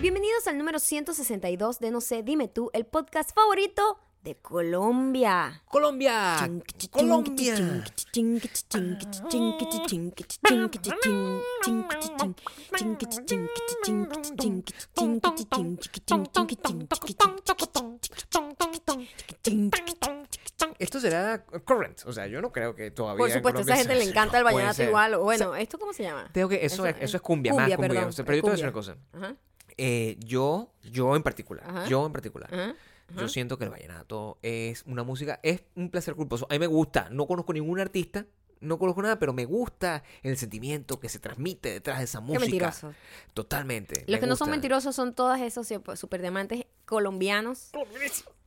Bienvenidos al número 162 de No sé, dime tú, el podcast favorito de Colombia. Colombia. Colombia. Esto será current, o sea, yo no creo que todavía. Por supuesto, a esa gente le encanta el vallenato igual. Bueno, ¿esto cómo se llama? Tengo que, eso, Eso es, cumbia, más cumbia, pero yo te voy a decir cumbia. una cosa. Ajá, Eh, yo, yo en particular, Ajá. yo en particular, ajá, yo siento que el vallenato es una música, es un placer culposo. A mí me gusta, no conozco ningún artista, no conozco nada, pero me gusta el sentimiento que se transmite detrás de esa Qué música. mentiroso. Totalmente. Los que no son mentirosos son todos esos super diamantes colombianos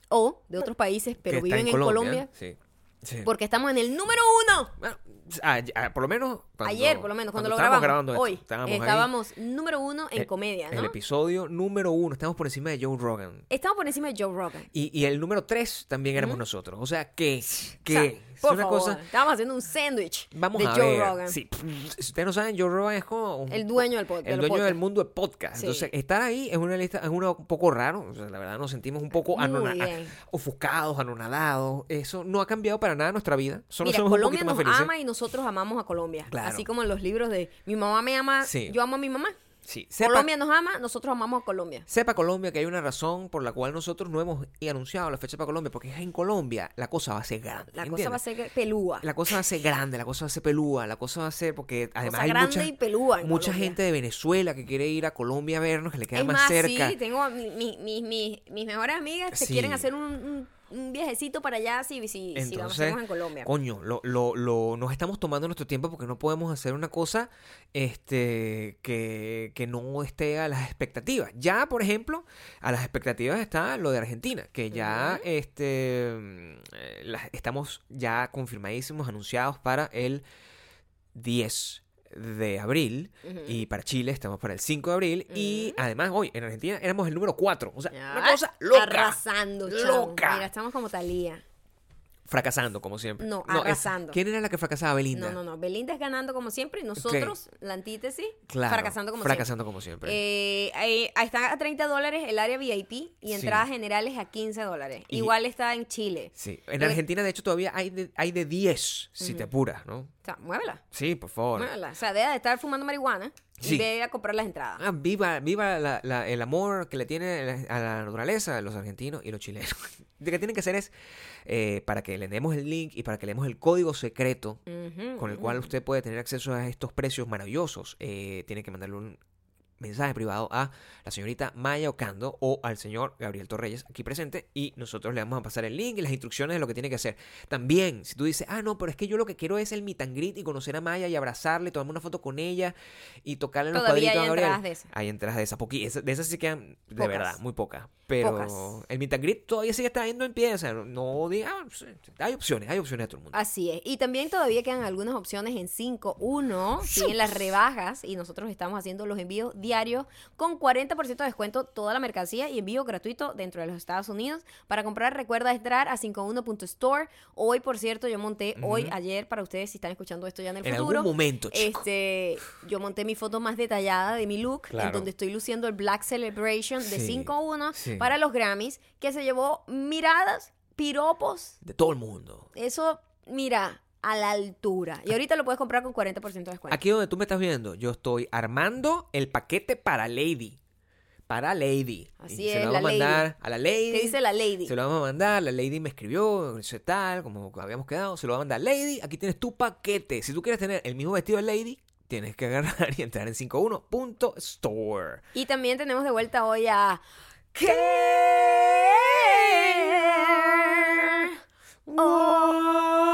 o de otros países, pero Que viven en Colombia. Sí. Sí. Porque estamos en el número uno. Bueno, ah, ah, por lo menos. cuando- Ayer, por lo menos, cuando, lo estábamos grabamos. grabando esto, hoy estábamos ahí. estábamos número uno en El- comedia, El ¿no? episodio número uno, estamos por encima de Joe Rogan. Estamos por encima de Joe Rogan. Y, y el número tres también éramos nosotros. O sea que, que O sea, es por una favor, cosa. estábamos haciendo un sándwich de a Joe ver. Rogan. Sí, si ustedes no saben, Joe Rogan es como un- El dueño del pod- de el dueño del mundo de podcast. Sí. Entonces, estar ahí es una lista, es una- un poco raro. O sea, la verdad, nos sentimos un poco Muy anona- bien. ofuscados, anonadados. Eso no ha cambiado para nada nuestra vida. Solo Mira, somos un Colombia más nos felices. ama y nosotros amamos a Colombia. Claro. Así como en los libros de mi mamá me ama, Sí. yo amo a mi mamá. Sí, sepa- Colombia nos ama, nosotros amamos a Colombia. Sepa Colombia que hay una razón por la cual nosotros no hemos anunciado la fecha para Colombia, porque es en Colombia la cosa va a ser grande. La cosa va a ser pelúa. La cosa va a ser grande, la cosa va a ser pelúa, la cosa va a ser porque además cosa hay grande mucha, y pelúa en mucha Colombia. gente de Venezuela que quiere ir a Colombia a vernos, que le queda es más, más, cerca. sí, tengo mi- mi- mi- mi- mis mejores amigas que Sí. quieren hacer un, un- un viajecito para allá si, si, si vamos, Entonces, en Colombia. coño, lo, lo, lo- nos estamos tomando nuestro tiempo porque no podemos hacer una cosa este, que, que no esté a las expectativas. Ya, por ejemplo, a las expectativas está lo de Argentina, que ya este, mm, eh, las- estamos ya confirmadísimos, anunciados para el 10 de abril. Y para Chile estamos para el 5 de abril. Y además, hoy en Argentina éramos el número 4. O sea, una cosa loca. Arrasando. Loca. Mira, estamos como Talía. Fracasando, como siempre. No, arrasando. ¿Quién era la que fracasaba? Belinda. No, no, no. Belinda es ganando como siempre y nosotros, la antítesis, Claro, fracasando como fracasando como siempre. siempre. Eh, ahí- ahí está a 30 dólares el área VIP y Sí. entradas generales a 15 dólares. Y- Igual está en Chile. sí, en Argentina de hecho todavía hay de, hay de 10, si te apuras, ¿no? O sea, muévela. Sí, por favor. muévela. O sea, deja de estar fumando marihuana Sí. y ve a comprar las entradas. Ah, viva, viva la- la- el amor que le tiene a la naturaleza los argentinos y los chilenos. Lo que tienen que hacer es, eh, para que le demos el link y para que le demos el código secreto con el cual usted puede tener acceso a estos precios maravillosos, eh, tiene que mandarle un mensaje privado a la señorita Maya Ocando o al señor Gabriel Torreyes aquí presente y nosotros le vamos a pasar el link y las instrucciones de lo que tiene que hacer. También, si tú dices, ah, no, pero es que yo lo que quiero es el meet and greet y conocer a Maya y abrazarle, tomarme una foto con ella y tocarle los Todavía cuadritos hay a Gabriel. entradas de esas. Hay entradas de esas, de esas sí quedan, de Pocas. verdad, muy pocas. Pero Pocas. el meet and greet todavía sigue estando en pie, o sea, no, diga, ah, sí, hay opciones, hay opciones a todo el mundo. Así es. Y también todavía quedan algunas opciones en 5.1. Siguen las rebajas y nosotros estamos haciendo los envíos diarios con 40% de descuento toda la mercancía y envío gratuito dentro de los Estados Unidos. Para comprar recuerda entrar a 51.store. Hoy, por cierto, yo monté, hoy, ayer, para ustedes si están escuchando esto ya en el En futuro. algún momento, chico. Este, yo monté mi foto más detallada de mi look, en Claro. donde estoy luciendo el Black Celebration de Sí, 5.1 sí. Para los Grammys, que se llevó miradas, piropos, De todo el mundo. eso, mira, a la altura. Y ahorita lo puedes comprar con 40% de descuento. Aquí donde tú me estás viendo, yo estoy armando el paquete para Lady. Para Lady. Así Y se es, lo vamos la a mandar a la Lady. ¿Qué dice la lady? Se lo vamos a mandar, la Lady me escribió, dice tal, como habíamos quedado, se lo va a mandar Lady, aquí tienes tu paquete. Si tú quieres tener el mismo vestido de Lady, tienes que agarrar y entrar en 51.store. Y también tenemos de vuelta hoy a... Oh.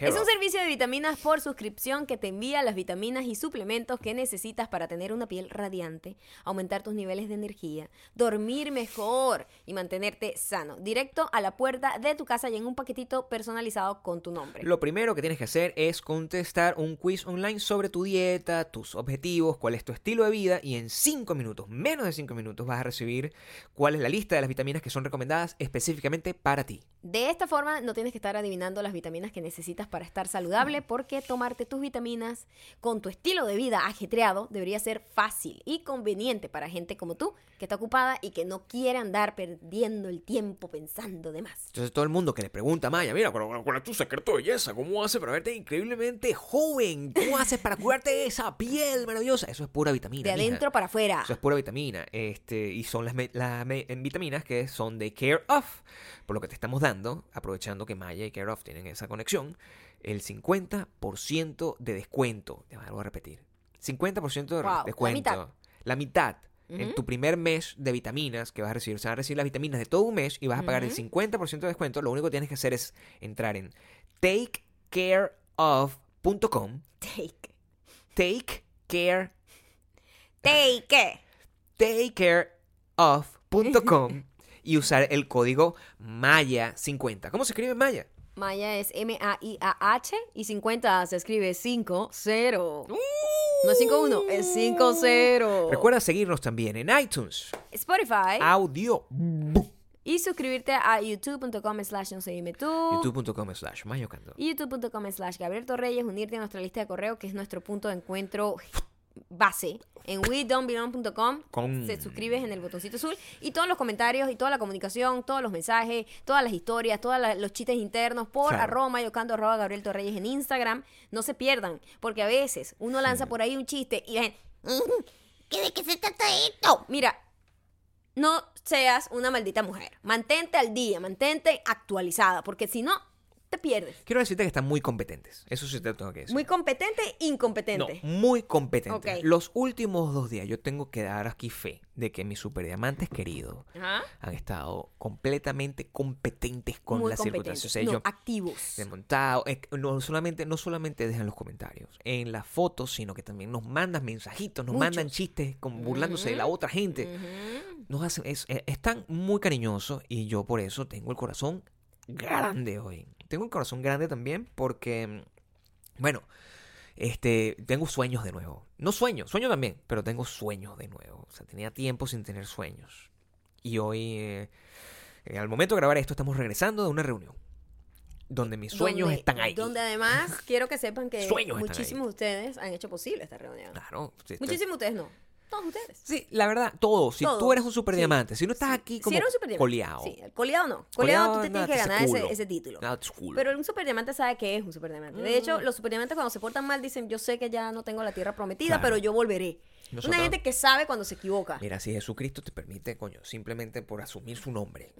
Qué Es un servicio de vitaminas por suscripción que te envía las vitaminas y suplementos que necesitas para tener una piel radiante, aumentar tus niveles de energía, dormir mejor y mantenerte sano. Directo a la puerta de tu casa y en un paquetito personalizado con tu nombre. Lo primero que tienes que hacer es contestar un quiz online sobre tu dieta, tus objetivos, cuál es tu estilo de vida y en 5 minutos, menos de 5 minutos, vas a recibir cuál es la lista de las vitaminas que son recomendadas específicamente para ti. De esta forma no tienes que estar adivinando las vitaminas que necesitas para estar saludable porque tomarte tus vitaminas con tu estilo de vida ajetreado debería ser fácil y conveniente para gente como tú que está ocupada y que no quiere andar perdiendo el tiempo pensando de más. Entonces todo el mundo que le pregunta a Maya, mira, ¿cuál cuál es tu secreto de belleza? ¿Cómo haces para verte increíblemente joven? ¿Cómo haces para curarte esa piel maravillosa? Eso es pura vitamina. De mija. adentro para afuera. Eso es pura vitamina. Este, y son las, las vitaminas que son de Care Of. Por lo que te estamos dando, aprovechando que Maya y Care Of tienen esa conexión, el 50% de descuento. Te voy a repetir. 50% de Wow, la descuento. mitad. La mitad. En tu primer mes de vitaminas que vas a recibir, se van a recibir las vitaminas de todo un mes y vas a pagar el Ujú. 50% de descuento. Lo único que tienes que hacer es entrar en takecareof.com. Take. Take Take. takecareof.com y usar el código MAYA50. ¿Cómo se escribe Maya? Maya es M-A-I-A-H y 50 se escribe 5-0. No es 5-1, es 5-0. Recuerda seguirnos también en iTunes, Spotify audio, y suscribirte a youtube.com slash no se dime tú. youtube.com slash mayocando. y youtube.com slash Gabriel Torreyes, unirte a nuestra lista de correo, que es nuestro punto de encuentro base. En wedon'tbelong.com Con- se suscribes en el botoncito azul y todos los comentarios y toda la comunicación, todos los mensajes, todas las historias, todos los chistes internos por Claro. arroba mayocando arroba Gabriel Torreyes en Instagram, no se pierdan, porque a veces uno lanza por ahí un chiste y la gente, "Mm, ¿qué de qué se trata esto? Mira, no seas una maldita mujer. Mantente al día, mantente actualizada, porque si no, te pierdes. Quiero decirte que están muy competentes. Eso sí te tengo que decir. Muy competente, no, incompetente. muy competentes. Ok. Los últimos dos días yo tengo que dar aquí fe de que mis superdiamantes queridos han estado completamente competentes con Muy. O sea, no, yo- activos. desmontado. eh, No solamente, no solamente dejan los comentarios en las fotos, sino que también nos mandan mensajitos, nos Muchos. mandan chistes burlándose de la otra gente. Nos hacen, es- eh, están muy cariñosos y yo por eso tengo el corazón grande hoy. Tengo el corazón grande también porque, mm, bueno, este, tengo sueños de nuevo. No sueños, sueño también, pero tengo sueños de nuevo. O sea, tenía tiempo sin tener sueños. Y hoy, eh, eh, al momento de grabar esto, estamos regresando de una reunión. Donde mis sueños Donde- están ahí. Donde además quiero que sepan que muchísimos de ustedes han hecho posible esta reunión. Claro. está- Muchísimos de ustedes no. Todos ustedes. Sí, la verdad, todos. Si tú eres un super diamante, si no estás Sí. aquí como si eres un superdiamante. coleado. Sí, el coleado no. Coleado, tú te tienes que ese ganar ese, culo. ese título. Cool. Pero un superdiamante sabe que es un superdiamante. De Mm. hecho, los superdiamantes cuando se portan mal dicen, yo sé que ya no tengo la tierra prometida, Claro. pero yo volveré. Nosotros- Una gente que sabe cuando se equivoca. Mira, si Jesucristo te permite, coño, simplemente por asumir su nombre.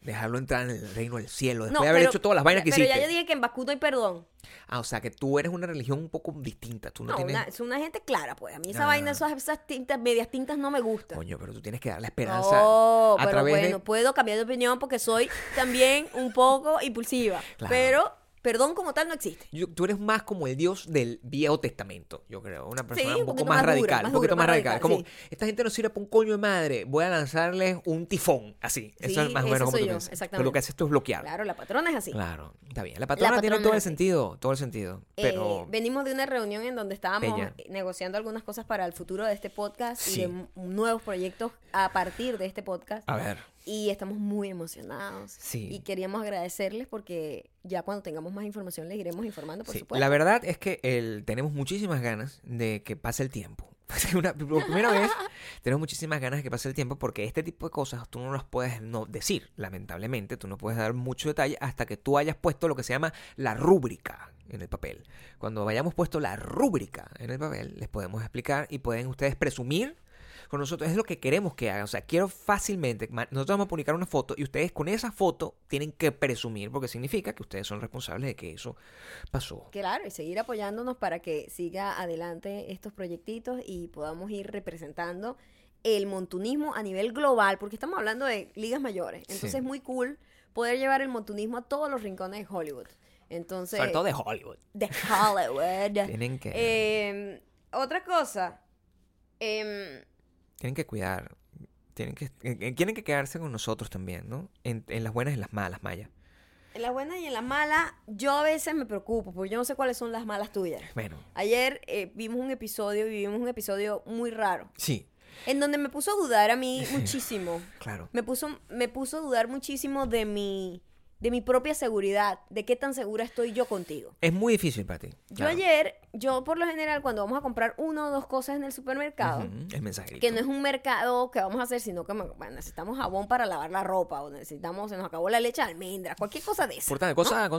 Dejarlo entrar en el reino del cielo, después No, de haber pero- hecho todas las vainas que pero hiciste. ya yo dije que en Bakú no hay perdón. Ah, o sea, que tú eres una religión un poco distinta. Tú no, No, tienes. una- es una gente clara, pues. A mí esa Ah. vaina, esas, esas tintas, medias tintas no me gustan. Coño, pero tú tienes que dar la esperanza No, a pero través bueno, de. puedo cambiar de opinión porque soy también un poco impulsiva. Claro. Pero perdón como tal no existe. Yo- tú eres más como el Dios del Viejo Testamento, yo creo. Una persona un un poco más, dura, radical. más un poquito dura, más radical. radical, Como, sí. esta gente no sirve para un coño de madre. Voy a lanzarles un tifón. Así. Eso Sí, es más o menos como tú yo, piensas. Pero lo exactamente. que haces tú es bloquear. Claro, la patrona es así. Claro, está bien. La patrona tiene patrona todo el sentido, todo el sentido. Eh, Pero venimos de una reunión en donde estábamos negociando algunas cosas para el futuro de este podcast y de nuevos proyectos a partir de este podcast. a ver, Y estamos muy emocionados. Sí. Y queríamos agradecerles porque ya cuando tengamos más información les iremos informando, por sí, supuesto. la verdad es que el, tenemos muchísimas ganas de que pase el tiempo. Una, por primera vez tenemos muchísimas ganas de que pase el tiempo porque este tipo de cosas tú no las puedes no decir, lamentablemente. Tú no puedes dar mucho detalle hasta que tú hayas puesto lo que se llama la rúbrica en el papel. Cuando hayamos puesto la rúbrica en el papel, les podemos explicar y pueden ustedes presumir con nosotros. Es lo que queremos que hagan. O sea, quiero fácilmente. Nosotros vamos a publicar una foto y ustedes con esa foto tienen que presumir porque significa que ustedes son responsables de que eso pasó. Claro, y seguir apoyándonos para que siga adelante estos proyectitos y podamos ir representando el montunismo a nivel global, porque estamos hablando de ligas mayores. Entonces Sí. es muy cool poder llevar el montunismo a todos los rincones de Hollywood. Entonces, Sobre todo de Hollywood. de Hollywood. Tienen que, Eh, otra cosa. em, tienen que cuidar. Tienen que, eh, eh, tienen que quedarse con nosotros también, ¿no? En, en las buenas y en las malas, Maya. en las buenas y en las malas, yo a veces me preocupo, porque yo no sé cuáles son las malas tuyas. Bueno, Ayer eh, vimos un episodio, vivimos un episodio muy raro, sí, en donde me puso a dudar a mí muchísimo. claro. Me puso, me puso a dudar muchísimo de mi de mi propia seguridad, de qué tan segura estoy yo contigo. Es muy difícil para ti. Yo claro. ayer, yo por lo general cuando vamos a comprar una o dos cosas en el supermercado, El mensajerito. que no es un mercado que vamos a hacer, sino que bueno, necesitamos jabón para lavar la ropa, o necesitamos, se nos acabó la leche de almendra, cualquier cosa de eso. Cosas, cosas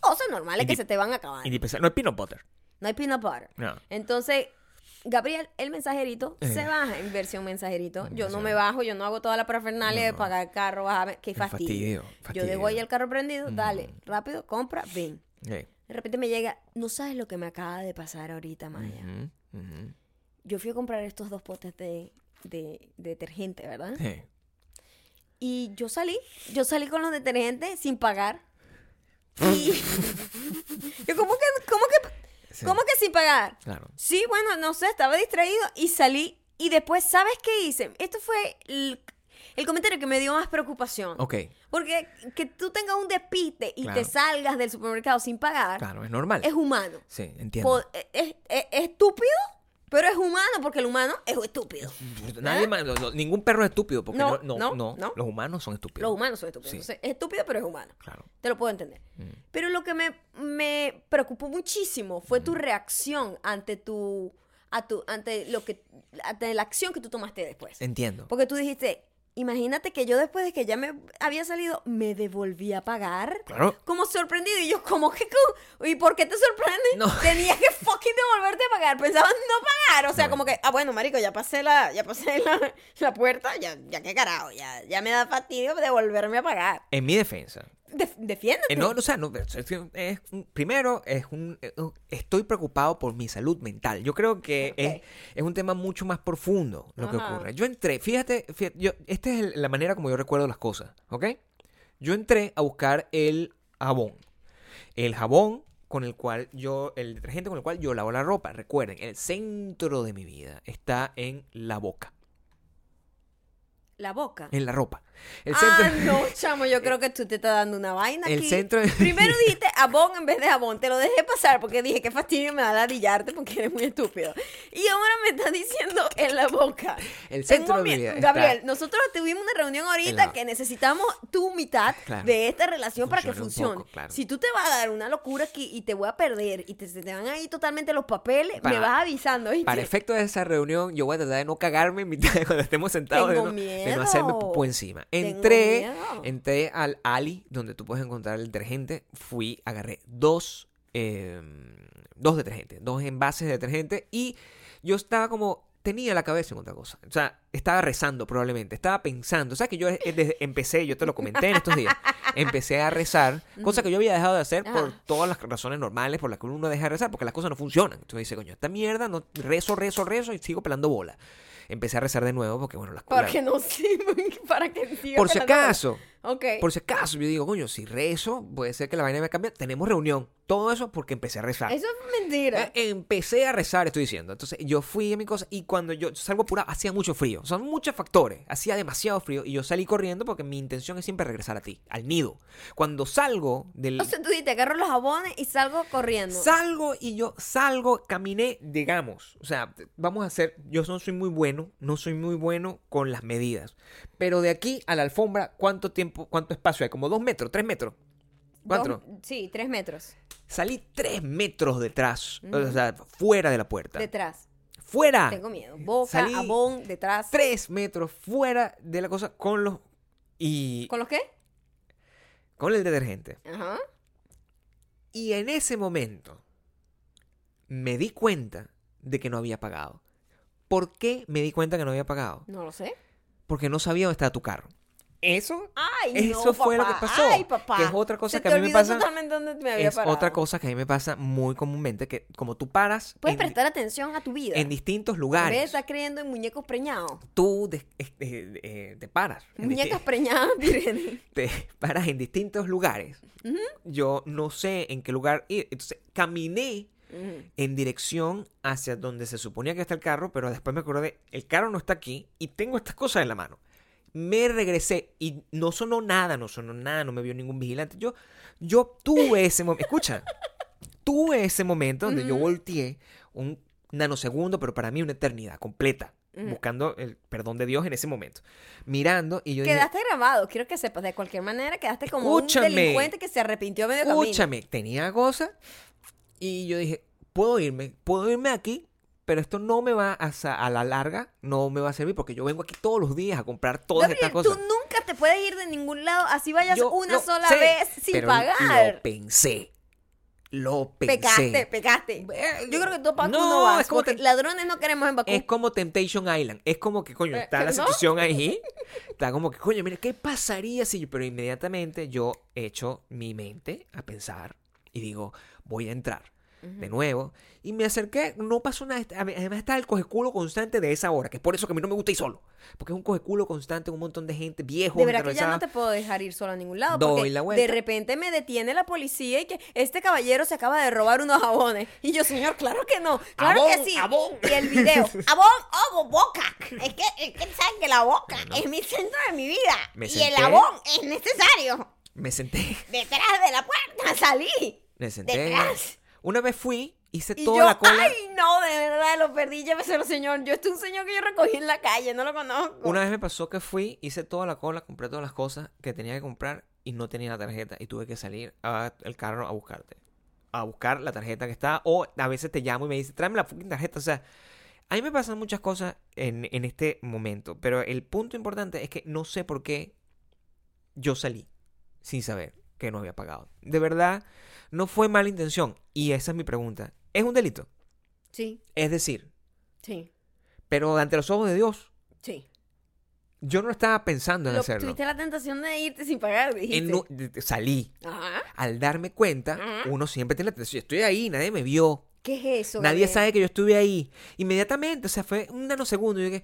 Cosas normales que se te van a acabar. No es peanut butter. No hay peanut butter. No. Entonces, Gabriel, el mensajerito Eh. se baja en versión mensajerito. Yo no me bajo, yo no hago toda la parafernalia de pagar el carro, bajarme. Qué fastidio. fastidio, Yo dejo ahí el carro prendido, dale, Mm. rápido, compra, ven. Eh, De repente me llega, no sabes lo que me acaba de pasar ahorita, Maya. Yo fui a comprar estos dos potes de, de- de detergente, ¿verdad? Eh, Y yo salí, yo salí con los detergentes sin pagar. Y yo, ¿cómo que, cómo que, Sí. cómo que sin pagar? Claro. Sí, bueno, no sé, estaba distraído y salí. Y después, ¿sabes qué hice? Esto fue el, el comentario que me dio más preocupación. Ok, Porque que tú tengas un despiste y Claro. te salgas del supermercado sin pagar claro, es normal. es humano. Sí, entiendo. Es, es- es estúpido, pero es humano porque el humano es estúpido. Nadie más- lo- lo- ningún perro es estúpido porque No, no, no, no, no, no. los humanos son estúpidos. Los humanos son estúpidos. Sí. Entonces, es estúpido, pero es humano. Claro. Te lo puedo entender. Mm. Pero lo que me, me preocupó muchísimo fue tu reacción ante tu, a tu, ante lo que, ante la acción que tú tomaste después. Entiendo. Porque tú dijiste, imagínate que yo después de que ya me había salido, me devolví a pagar. Claro. Como sorprendido. Y yo, como que, ¿y por qué te sorprende? No. Tenías que fucking devolverte a pagar. Pensabas no pagar. O sea, No. como que, ah, bueno, marico, ya pasé la, ya pasé la, la puerta, ya, ya qué carajo, ya, ya me da fastidio devolverme a pagar. En mi defensa. Def- defiéndete. eh, no, o sea, no, es- es- primero es un, es un- estoy preocupado por mi salud mental. Yo creo que es, es un tema mucho más profundo lo que ocurre. Yo entré, fíjate, fíjate, yo, esta es la manera como yo recuerdo las cosas, ¿ok? Yo entré a buscar el jabón. El jabón con el cual yo, el detergente con el cual yo lavo la ropa. Recuerden, el centro de mi vida está en la boca, La boca. en la ropa. El ah, centro, no, chamo, yo creo que tú te estás dando una vaina el aquí. centro de- Primero dijiste jabón en vez de jabón. Te lo dejé pasar porque dije que fastidio me da ladillarte porque eres muy estúpido. Y ahora me estás diciendo en la boca. El Tengo centro de mi vida está- Gabriel, nosotros tuvimos una reunión ahorita la- que necesitamos tu mitad Claro. de esta relación para que Funcione poco, claro. Si tú te vas a dar una locura aquí y te voy a perder y te, te van a ir totalmente los papeles, me vas avisando. ¿oíste? Para efecto de esa reunión, yo voy a tratar de no cagarme en mitad de cuando estemos sentados, de Tengo no, de no hacerme popó encima. Entré, entré al Ali, donde tú puedes encontrar el detergente. Fui, agarré dos, eh, dos detergentes, dos envases de detergente y yo estaba como, tenía la cabeza en otra cosa. O sea, estaba rezando probablemente, estaba pensando. O sea, que yo eh, desde- empecé, yo te lo comenté en estos días, empecé a rezar, cosa que yo había dejado de hacer por todas las razones normales por las que uno deja de rezar, porque las cosas no funcionan. Entonces dice, coño, esta mierda, no, rezo, rezo, rezo y sigo pelando bola. Empecé a rezar de nuevo porque, bueno, las cosas... Porque no sirven para que siga Por si acaso, Ok. por si acaso, yo digo, coño, si rezo, puede ser que la vaina me cambie. Tenemos reunión. Todo eso porque empecé a rezar. Eso es mentira. Eh, Empecé a rezar, estoy diciendo. Entonces yo fui a mi cosa y cuando yo salgo apurado, hacía mucho frío. Son muchos factores. Hacía demasiado frío y yo salí corriendo porque mi intención es siempre regresar a ti, al nido. Cuando salgo del... O sea, tú dices, agarro los jabones y salgo corriendo. Salgo y yo salgo, caminé, digamos. O sea, vamos a hacer. Yo no soy muy bueno, no soy muy bueno con las medidas. Pero de aquí a la alfombra, ¿cuánto tiempo, cuánto espacio hay? Como dos metros, tres metros. ¿Cuatro? Dos- sí, tres metros. Salí tres metros detrás, o sea, fuera de la puerta. Detrás. ¡Fuera! Tengo miedo. Boca, Salí jabón, detrás. Tres metros fuera de la cosa con los. Y. ¿Con los qué? con el detergente. Ajá. Y en ese momento me di cuenta de que no había pagado. ¿Por qué me di cuenta que no había pagado? No lo sé. Porque no sabía dónde estaba tu carro. Eso, Ay, eso no, fue lo que papá. pasó. Ay, papá. Que es otra cosa Se que a mí me pasa. dónde me había Es parado. otra cosa que a mí me pasa muy comúnmente, que como tú paras Puedes en, prestar atención a tu vida. en distintos En de lugares, estar creyendo en muñecos preñados. tú des- eh, eh, te paras. en Muñecas preñadas, virgen. te paras en distintos lugares. Yo no sé en qué lugar ir. Entonces caminé en dirección hacia donde se suponía que está el carro, pero después me acordé, el carro no está aquí y tengo estas cosas en la mano. Me regresé y no sonó nada, no sonó nada, no me vio ningún vigilante. Yo, yo tuve ese momento, escucha, tuve ese momento donde yo volteé un nanosegundo, pero para mí una eternidad completa. buscando el perdón de Dios en ese momento. Mirando y yo dije, Quedaste grabado, quiero que sepas. De cualquier manera, quedaste como Escúchame. un delincuente que se arrepintió medio camino. escúchame, tenía cosas y yo dije, puedo irme, puedo irme aquí, pero esto no me va a, a la larga, no me va a servir porque yo vengo aquí todos los días a comprar todas Gabriel, estas cosas. tú nunca te puedes ir de ningún lado, así vayas Yo una sola sé, vez sin pero pagar. Lo pensé. Lo pensé. Pecaste, pecaste. Yo creo que tú, Paco, No, no, vas. es como te- ladrones no queremos en Bakú. Es como Temptation Island. Es como que, coño, Eh, está la situación ahí. Está como que, coño, mira, ¿qué pasaría si yo? Pero inmediatamente yo echo mi mente a pensar y digo, voy a entrar de nuevo. Y me acerqué, no pasó nada. Además está el cogeculo constante de esa hora, que es por eso que a mí no me gusta ir solo. Porque es un cogeculo constante, un montón de gente, viejo, De verdad que ya no te puedo dejar ir sola a ningún lado. Doy porque la vuelta. de repente me detiene la policía y que este caballero se acaba de robar unos jabones. Y yo, señor, claro que no. Claro que sí. Y el video. Jabón, oh, boca. Es que, es que saben que la boca es mi centro de mi vida. Me y senté. el jabón es necesario. Me senté, Detrás de la puerta salí. me senté. Detrás. Una vez fui, hice Y toda yo, la cola. ay, no, de verdad, lo perdí, lléveselo, señor. Yo, este es un señor que yo recogí en la calle, no lo conozco. Una vez me pasó que fui, hice toda la cola, compré todas las cosas que tenía que comprar y no tenía la tarjeta y tuve que salir al carro a buscarte. A buscar la tarjeta que está. O a veces te llamo y me dice, tráeme la fucking tarjeta. O sea, a mí me pasan muchas cosas en, en este momento. Pero el punto importante es que no sé por qué yo salí sin saber que no había pagado. De verdad, no fue mala intención. Y esa es mi pregunta. ¿Es un delito? Sí, Es decir, sí, pero ante los ojos de Dios, sí. yo no estaba pensando en Lo- hacerlo. tuviste la tentación de irte sin pagar, dijiste. En salí. Ajá. Al darme cuenta, Ajá. uno siempre tiene la atención. Estoy ahí, nadie me vio. ¿Qué es eso? Nadie sabe que yo estuve ahí. Inmediatamente, o sea, fue un nanosegundo. Yo dije,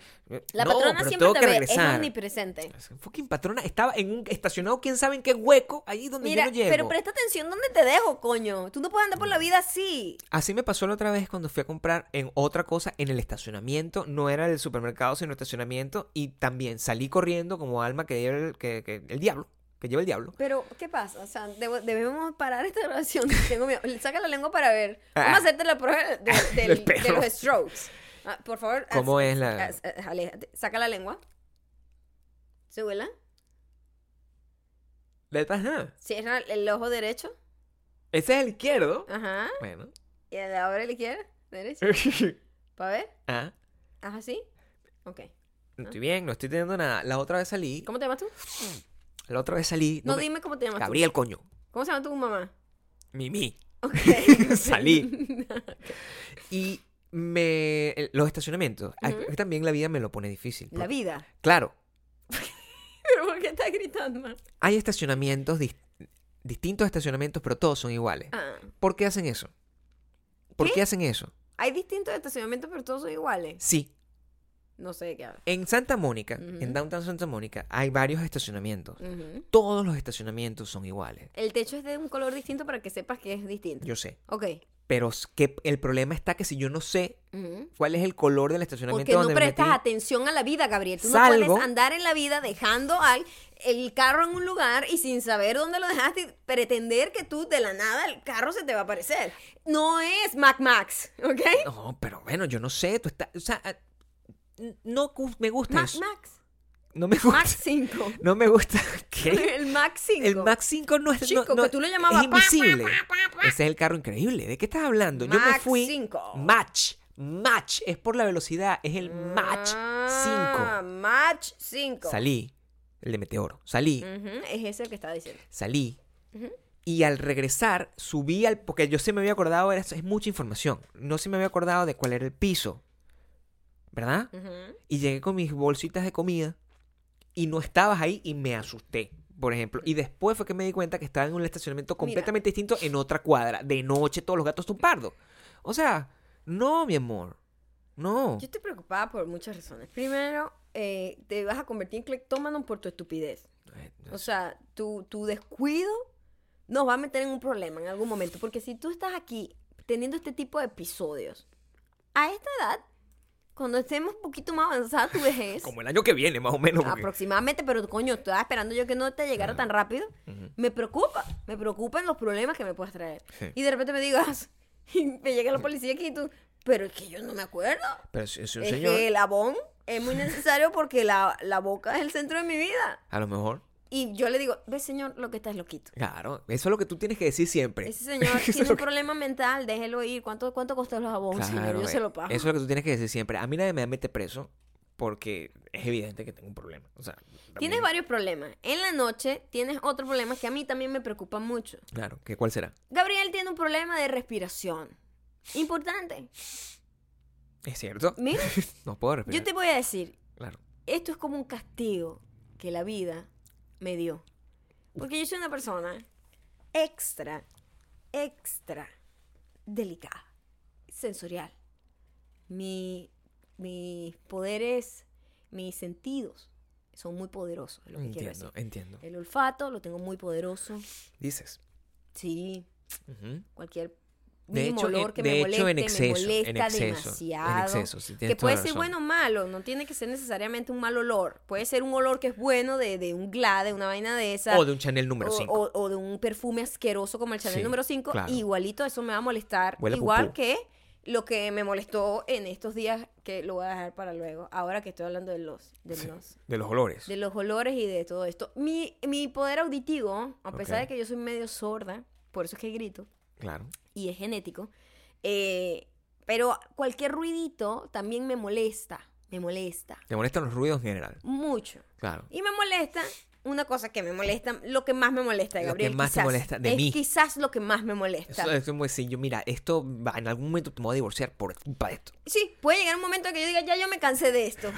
La no, patrona pero siempre tengo te que ve, es omnipresente. Fucking patrona estaba en un estacionado, quién sabe en qué hueco, ahí donde Mira, yo no llego. pero presta atención dónde te dejo, coño. Tú no puedes andar por la vida así. Así me pasó la otra vez cuando fui a comprar en otra cosa en el estacionamiento. No era el supermercado, sino el estacionamiento. Y también salí corriendo como alma que el, que, que- el diablo. Que lleva el diablo. Pero, ¿qué pasa? O sea, debo- debemos parar esta grabación. Tengo miedo. Saca la lengua para ver. Vamos a Ah. hacerte la prueba de, del- Del de los strokes. Ah, por favor. ¿Cómo haz- es la- haz- haz- aléjate. Saca la lengua. Súbela. Ajá. Cierra el ojo derecho. Ese es el izquierdo. Ajá. Bueno. Y ahora el izquierdo. Derecho. ¿Para ver? ah, Haz así. Ok. no estoy bien, no estoy teniendo nada. La otra vez salí. ¿Cómo te llamas tú? La otra vez salí. No, me- dime cómo te llamas Gabriel, coño. ¿Cómo se llama tu mamá? Mimi. Ok. Salí. Y me. Los estacionamientos. Aquí Ujú. También la vida me lo pone difícil. La porque- vida. Claro, ¿Pero por qué estás gritando? hay estacionamientos, dis- distintos estacionamientos, pero todos son iguales. Ah. ¿Por qué hacen eso? ¿Por ¿Qué? qué hacen eso? Hay distintos estacionamientos, pero todos son iguales. Sí. No sé de qué hablas. En Santa Mónica, en Downtown Santa Mónica, hay varios estacionamientos. Todos los estacionamientos son iguales. El techo es de un color distinto para que sepas que es distinto. Yo sé. Ok. Pero es que el problema está que si yo no sé cuál es el color del estacionamiento Porque no me prestas metí, atención a la vida, Gabriel. Tú no Salgo. puedes andar en la vida dejando al, el carro en un lugar y sin saber dónde lo dejaste y pretender que tú de la nada el carro se te va a aparecer. No es Mac Max, ¿ok? No, pero bueno, yo no sé. Tú estás. O sea, no me gusta Mac eso. Max. No me gusta. Max 5. No me gusta. ¿Qué? El Max 5. El Max 5 no es. no- Chico, no- que tú le llamabas Es invisible. pa, pa, pa. Ese es el carro increíble. ¿De qué estás hablando? yo me Max fui. 5. Match. Match. Es por la velocidad. Es el Match 5. Ah, Match 5. Salí. El de Meteoro. Salí. Es ese el que estaba diciendo. Salí. Y al regresar, subí al. Porque yo se me había acordado, era, es mucha información. No se me había acordado de cuál era el piso. ¿Verdad? Y llegué con mis bolsitas de comida. Y no estabas ahí y me asusté. Por ejemplo. Y después fue que me di cuenta que estaba en un estacionamiento completamente distinto en otra cuadra. De noche, todos los gatos son pardos. O sea, no, mi amor. No. Yo estoy preocupada por muchas razones. Primero, eh, te vas a convertir en cleptómano por tu estupidez. O sea, tu, tu descuido nos va a meter en un problema en algún momento. Porque si tú estás aquí teniendo este tipo de episodios, a esta edad, cuando estemos un poquito más avanzada tu vejez, Como el año que viene, más o menos. porque- aproximadamente, pero coño, estaba esperando yo que no te llegara tan rápido, Ujú. me preocupa. Me preocupan los problemas que me puedas traer. Sí. Y de repente me digas, y me llega la policía aquí y tú, pero es que yo no me acuerdo. Pero es, es un Es señor. que el abón es muy necesario porque la, la boca es el centro de mi vida. A lo mejor. Y yo le digo, ve señor, lo que está es loquito. Claro, eso es lo que tú tienes que decir siempre. Ese señor tiene un que- problema mental, déjelo ir. ¿Cuánto, cuánto costó los señor? Claro, yo eh, se lo pago. Eso es lo que tú tienes que decir siempre. A mí nadie me mete preso porque es evidente que tengo un problema. O sea, Tienes varios problemas. En la noche tienes otro problema que a mí también me preocupa mucho. Claro, ¿qué, ¿cuál será? Gabriel tiene un problema de respiración. Importante. ¿Es cierto? Mira, No puedo respirar. yo te voy a decir, Claro. esto es como un castigo que la vida me dio. Porque yo soy una persona extra, extra delicada, sensorial. Mi, mis poderes, mis sentidos son muy poderosos, es lo que quiero Entiendo, decir. entiendo. El olfato lo tengo muy poderoso. Dices. Sí, cualquier De mínimo hecho, olor en- que de me hecho, moleste, en exceso, me molesta en exceso, en demasiado. exceso, sí, tienes que puede ser razón. bueno o malo, no tiene que ser necesariamente un mal olor. Puede ser un olor que es bueno de, de un Glad, de una vaina de esa. O de un Chanel número o- 5. o- o de un perfume asqueroso como el Chanel Sí, número 5. claro. Igualito eso me va a molestar. Huele igual pupú. que lo que me molestó en estos días, que lo voy a dejar para luego. Ahora que estoy hablando de los, de los, De los olores. de los olores y de todo esto. Mi, mi poder auditivo, a pesar Ok. de que yo soy medio sorda, por eso es que grito, Claro. y es genético. eh, pero cualquier ruidito también me molesta. Me molesta. Te molestan los ruidos en general. Mucho. Claro. Y me molesta. Una cosa que me molesta, lo que más me molesta, Lo que Gabriel. más te quizás, molesta de es mí. quizás lo que más me molesta. Eso es como decir, yo, mira, esto va, en algún momento te voy a divorciar por culpa de esto. Sí, puede llegar un momento en que yo diga, ya yo me cansé de esto.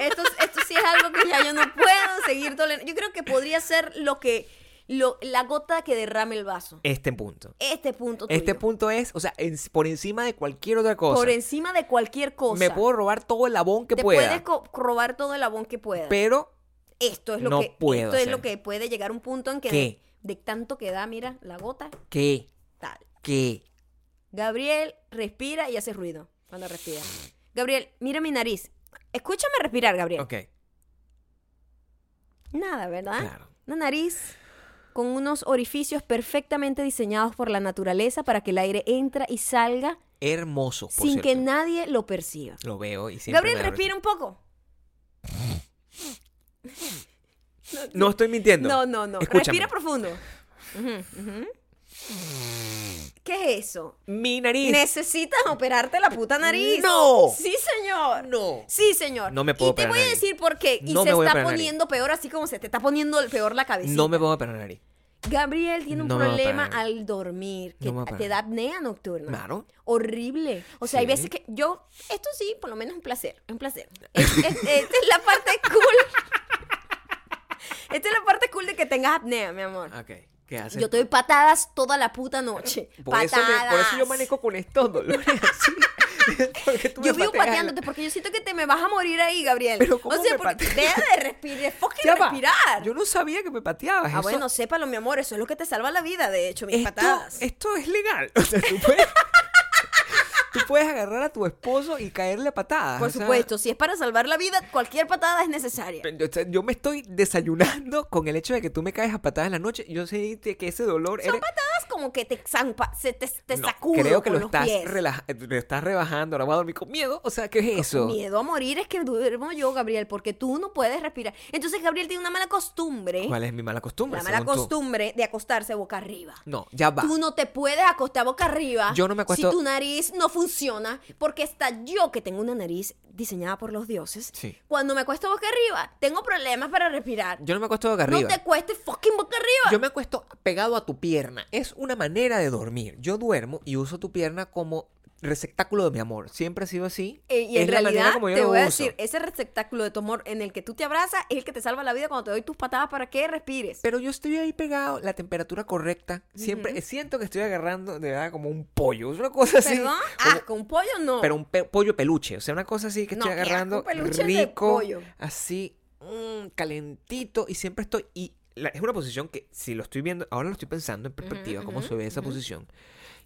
esto. Esto sí es algo que ya yo no puedo seguir tolerando. Yo creo que podría ser lo que, lo, la gota que derrame el vaso. Este punto. Este punto Este punto es, o sea, en- por encima de cualquier otra cosa. Por encima de cualquier cosa. Me puedo robar todo el labón que Te pueda. puedes robar todo el abón que puedas. Pero esto es lo no que puedo esto es lo que puede llegar a un punto en que ¿Qué? de, de tanto que da, mira, la gota, ¿qué? tal. ¿Qué? Gabriel respira y hace ruido cuando respira. Gabriel, mira mi nariz. Escúchame respirar, Gabriel. Ok, Nada, ¿verdad? claro. Una nariz con unos orificios perfectamente diseñados por la naturaleza para que el aire entra y salga Hermoso, por sin cierto. que nadie lo perciba. Lo veo y siempre Gabriel, respira un poco. No estoy mintiendo. No, no, no. Escúchame. Respira profundo. ¿Qué es eso? Mi nariz. Necesitas operarte la puta nariz. ¡No! Sí, señor. No. Sí, señor. No me puedo Y te operar voy a nariz. decir por qué. Y No se me voy a está operar poniendo peor así como se te está poniendo peor la cabeza. No me puedo operar la nariz. Gabriel tiene un No me voy a problema al dormir que No me voy a te da apnea nocturna. Claro. Horrible. O sea, hay Sí. veces que yo, esto sí, por lo menos es un placer, es un placer. Es- es- esta es la parte cool. Esta es la parte cool de que tengas apnea, mi amor. Ok. ¿Qué haces? Yo te doy patadas toda la puta noche. por, eso me- patadas. por eso yo manejo con estos dolores así. Yo vivo pateándote porque yo siento que te me vas a morir ahí, Gabriel. Pero ¿cómo o sea, me porque deja de respirar, fucking respirar. Yo no sabía que me pateabas. Ah, eso- bueno, sépalo, mi amor, eso es lo que te salva la vida, de hecho, mis esto, patadas. esto es legal. O sea, tú puedes, tú puedes agarrar a tu esposo y caerle a patadas. Por o sea, supuesto, si es para salvar la vida, cualquier patada es necesaria. Yo, o sea, yo me estoy desayunando con el hecho de que tú me caes a patadas en la noche. Yo sé que ese dolor Son era- patadas como que te, zampa, se te, te No, sacudo creo que con lo los estás, relaja- lo estás rebajando. Ahora voy a dormir con miedo. O sea, ¿qué es eso? Miedo a morir es que duermo yo, Gabriel, porque tú no puedes respirar. Entonces, Gabriel tiene una mala costumbre. ¿Cuál es mi mala costumbre? La mala según tú? costumbre de acostarse boca arriba. No, ya va. Tú no te puedes acostar boca arriba Yo no me acuesto- si tu nariz no funciona, porque está yo que tengo una nariz diseñada por los dioses. Sí. Cuando me acuesto boca arriba, tengo problemas para respirar. Yo no me acuesto boca no arriba. te acuestes fucking boca arriba. Yo me acuesto pegado a tu pierna. Es una manera de dormir. Yo duermo y uso tu pierna como receptáculo de mi amor. Siempre ha sido así. Eh, y en Es realidad, como yo te voy a decir, ese receptáculo de tu amor en el que tú te abrazas es el que te salva la vida cuando te doy tus patadas para que respires. Pero yo estoy ahí pegado, la temperatura correcta. Siempre siento que estoy agarrando de verdad como un pollo. Es una cosa así. ¿Perdón? como- Ah, con pollo no. pero un pe- pollo peluche. O sea, una cosa así que No, estoy agarrando rico, pollo. así, mm, calentito. Y siempre estoy. Y la- es una posición que, si lo estoy viendo, ahora lo estoy pensando en perspectiva, cómo se ve esa posición.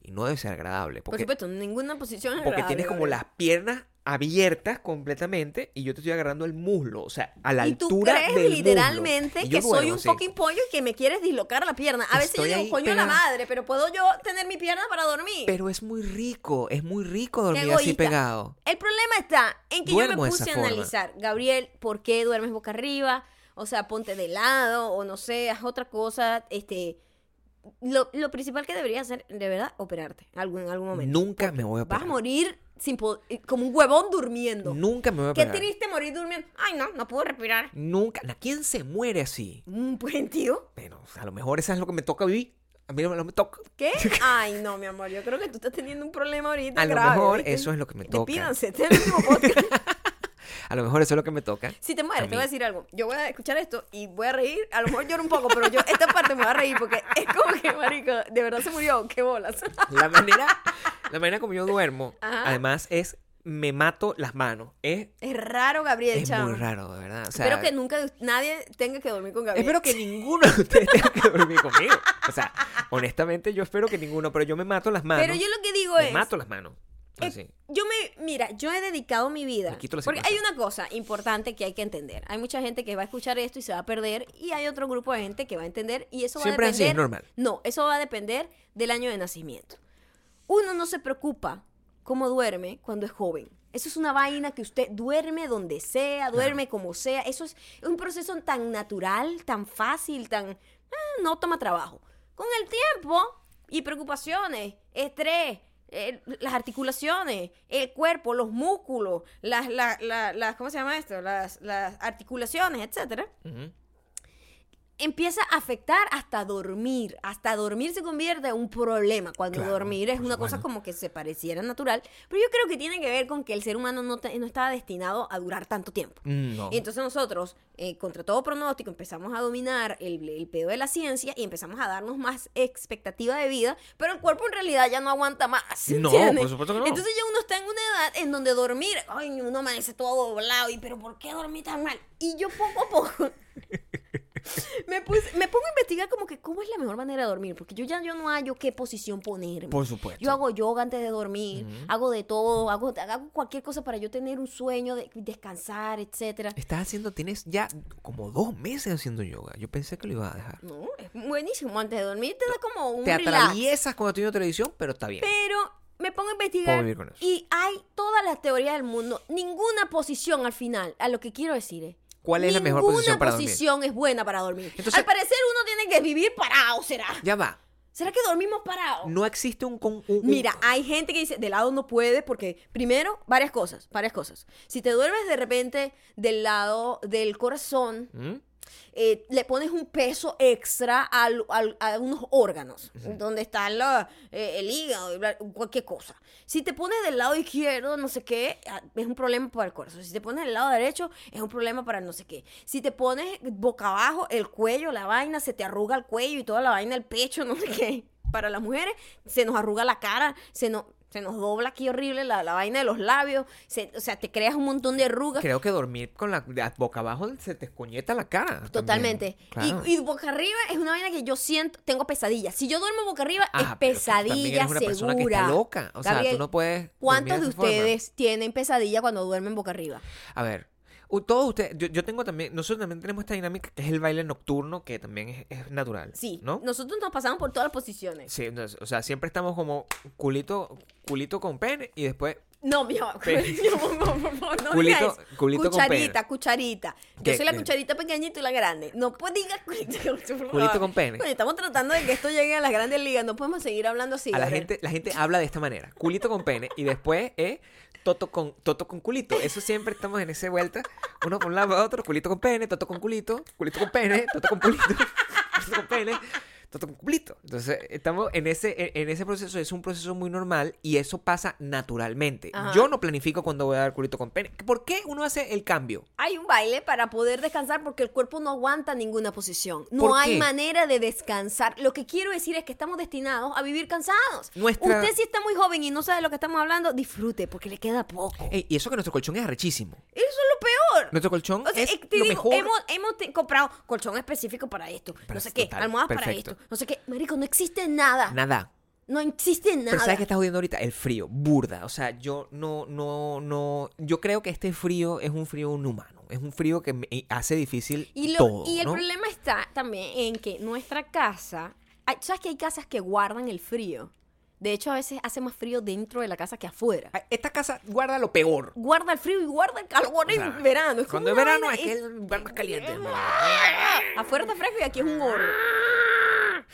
Y no debe ser agradable. Por supuesto, ninguna posición es porque tienes como las piernas abiertas completamente y yo te estoy agarrando el muslo. O sea, a la y tú altura crees del literalmente muslo. Y yo que soy un así. fucking pollo y que me quieres dislocar la pierna. A veces yo digo, coño de la pegada. madre, pero puedo yo tener mi pierna para dormir. Pero es muy rico, es muy rico dormir así pegado. El problema está en que Duermo yo me puse a analizar, Gabriel, ¿por qué duermes boca arriba? O sea, ponte de lado o no sé, haz otra cosa. Este, lo, lo principal que deberías hacer, de verdad, operarte algún, en algún momento. Nunca me voy a Vas operar. a morir sin eh, como un huevón durmiendo. Nunca me voy a Qué operar. triste morir durmiendo. Ay, no, no puedo respirar. Nunca. ¿Quién se muere así? Un buen tío. Bueno, a lo mejor eso es lo que me toca vivir. A mí no me toca. ¿Qué? Ay, no, mi amor, yo creo que tú estás teniendo un problema ahorita A lo mejor ¿viste? eso es lo que me toca. Despídanse, este es el último podcast. A lo mejor eso es lo que me toca. Si te mueres, te voy a decir algo. Yo voy a escuchar esto y voy a reír. A lo mejor lloro un poco, pero yo esta parte me voy a reír porque es como que, marico, de verdad se murió. Qué bolas. La manera, la manera como yo duermo, Ajá. además, es me mato las manos. Es, Es raro, Gabriel, es chamo. muy raro, de verdad. O sea, Espero que nunca nadie tenga que dormir con Gabriel. Espero que ninguno de ustedes tenga que dormir conmigo. O sea, honestamente, yo espero que ninguno, pero yo me mato las manos. Pero yo lo que digo me es... mato las manos. Eh, Así. yo me, mira, yo he dedicado mi vida. Porque hay una cosa importante que hay que entender. Hay mucha gente que va a escuchar esto y se va a perder, y hay otro grupo de gente que va a entender, y eso Siempre va a así, es depender. normal. No, eso va a depender del año de nacimiento. Uno no se preocupa cómo duerme cuando es joven. Eso es una vaina que usted duerme donde sea, duerme como sea. Eso es un proceso tan natural, tan fácil, tan... ah, no toma trabajo. Con el tiempo y preocupaciones, estrés, las articulaciones, el cuerpo, los músculos, las, la- la- las- ¿cómo se llama esto? Las, las articulaciones, etcétera. Empieza a afectar hasta dormir. Hasta dormir se convierte en un problema. Cuando Claro, dormir es una cosa como que se pareciera natural. Pero yo creo que tiene que ver con que el ser humano no, te- no estaba destinado a durar tanto tiempo. No. Y entonces nosotros, eh, contra todo pronóstico, empezamos a dominar el, el pedo de la ciencia y empezamos a darnos más expectativa de vida, pero el cuerpo en realidad ya no aguanta más. No, por supuesto que no. Entonces ya uno está en una edad en donde dormir, ay, uno amanece todo doblado, y pero ¿por qué dormí tan mal? Y yo poco a poco me, puse- me pongo a investigar como que cómo es la mejor manera de dormir, porque yo ya yo no hallo qué posición ponerme. Por supuesto. Yo hago yoga antes de dormir, hago de todo, hago, hago cualquier cosa para yo tener un sueño, de, descansar, etcétera. Estás haciendo, tienes ya como dos meses haciendo yoga. Yo pensé que lo ibas a dejar. No, es buenísimo. Antes de dormir te da como un Te relax. atraviesas cuando estoy viendo televisión, pero está bien. Pero me pongo a investigar y hay todas las teorías del mundo. Ninguna posición al final. A lo que quiero decir es. ¿Cuál es la mejor ninguna posición para dormir? posición es buena para dormir. Entonces- al parecer uno tiene que vivir parado, ¿será? Ya va. ¿Será que dormimos parados? No existe un... con- un- un- Mira, hay gente que dice, de lado no puede, porque primero, varias cosas, varias cosas. Si te duermes de repente del lado del corazón, ¿Mm? Eh, le pones un peso extra al- al- a unos órganos, donde está la- eh, el hígado, cualquier cosa. Si te pones del lado izquierdo, no sé qué, ah, es un problema para el corazón. Si te pones del lado derecho, es un problema para no sé qué. Si te pones boca abajo, el cuello, la vaina, se te arruga el cuello y toda la vaina, el pecho, no sé qué. Para las mujeres, se nos arruga la cara, se nos, se nos dobla aquí horrible la, la vaina de los labios, se- o sea, te creas un montón de arrugas. Creo que dormir con la boca abajo se te escoñeta la cara. Totalmente. Claro. Y, y boca arriba es una vaina que yo siento, tengo pesadillas. Si yo duermo boca arriba, Ah, es pero pesadilla eres una persona que segura. está loca. O sea, tú no puedes. ¿Cuántos de de esa forma. ustedes tienen pesadilla cuando duermen boca arriba? A ver, todos ustedes, yo, yo tengo también, nosotros también tenemos esta dinámica que es el baile nocturno, que también es, es natural. Sí. ¿No? Nosotros nos pasamos por todas las posiciones. Sí, entonces, o sea, siempre estamos como culito, culito con pene y después No, mi amor, no Culito- culito con cucharita, pene. cucharita. Yo ¿Qué? soy la cucharita pequeña y tú la grande. No puedes digas culito, con pene. Coño, estamos tratando de que esto llegue a las grandes ligas. No podemos seguir hablando así. a la Gabriel. gente, la gente habla de esta manera, culito con pene y después eh, toto con toto con culito. Eso siempre estamos en esa vuelta, uno por un lado otro, culito con pene, toto con culito, culito con pene, toto con culito, culito con pene, con culito. Entonces, estamos en ese en, ese proceso, es un proceso muy normal y eso pasa naturalmente. Ajá. Yo no planifico cuando voy a dar culito con pene. ¿Por qué uno hace el cambio? Hay un baile para poder descansar porque el cuerpo no aguanta ninguna posición. No ¿Por hay qué? manera de descansar. Lo que quiero decir es que estamos destinados a vivir cansados. Nuestra- Usted si está muy joven y no sabe de lo que estamos hablando, disfrute porque le queda poco. Ey, y eso que nuestro colchón es arrechísimo. Eso es lo peor. Nuestro colchón O sea, es eh, te lo digo, mejor. hemos, comprado colchón específico para esto, Para- no sé qué, total, almohadas perfecto. para esto, no sé qué. Marico, no existe nada. Nada. No existe nada. Pero ¿sabes qué estás jodiendo ahorita? El frío, burda. O sea, yo no, no, no. Yo creo que este frío es un frío inhumano. Es un frío que me hace difícil Y, lo- todo. y el ¿no? problema está también en que nuestra casa, hay- ¿sabes que hay casas que guardan el frío? De hecho, a veces hace más frío dentro de la casa que afuera. Esta casa guarda lo peor. Guarda el frío y guarda el calor O sea, en verano. Es Cuando es verano es vaina- que es más caliente. Afuera está fresco y aquí es un horno.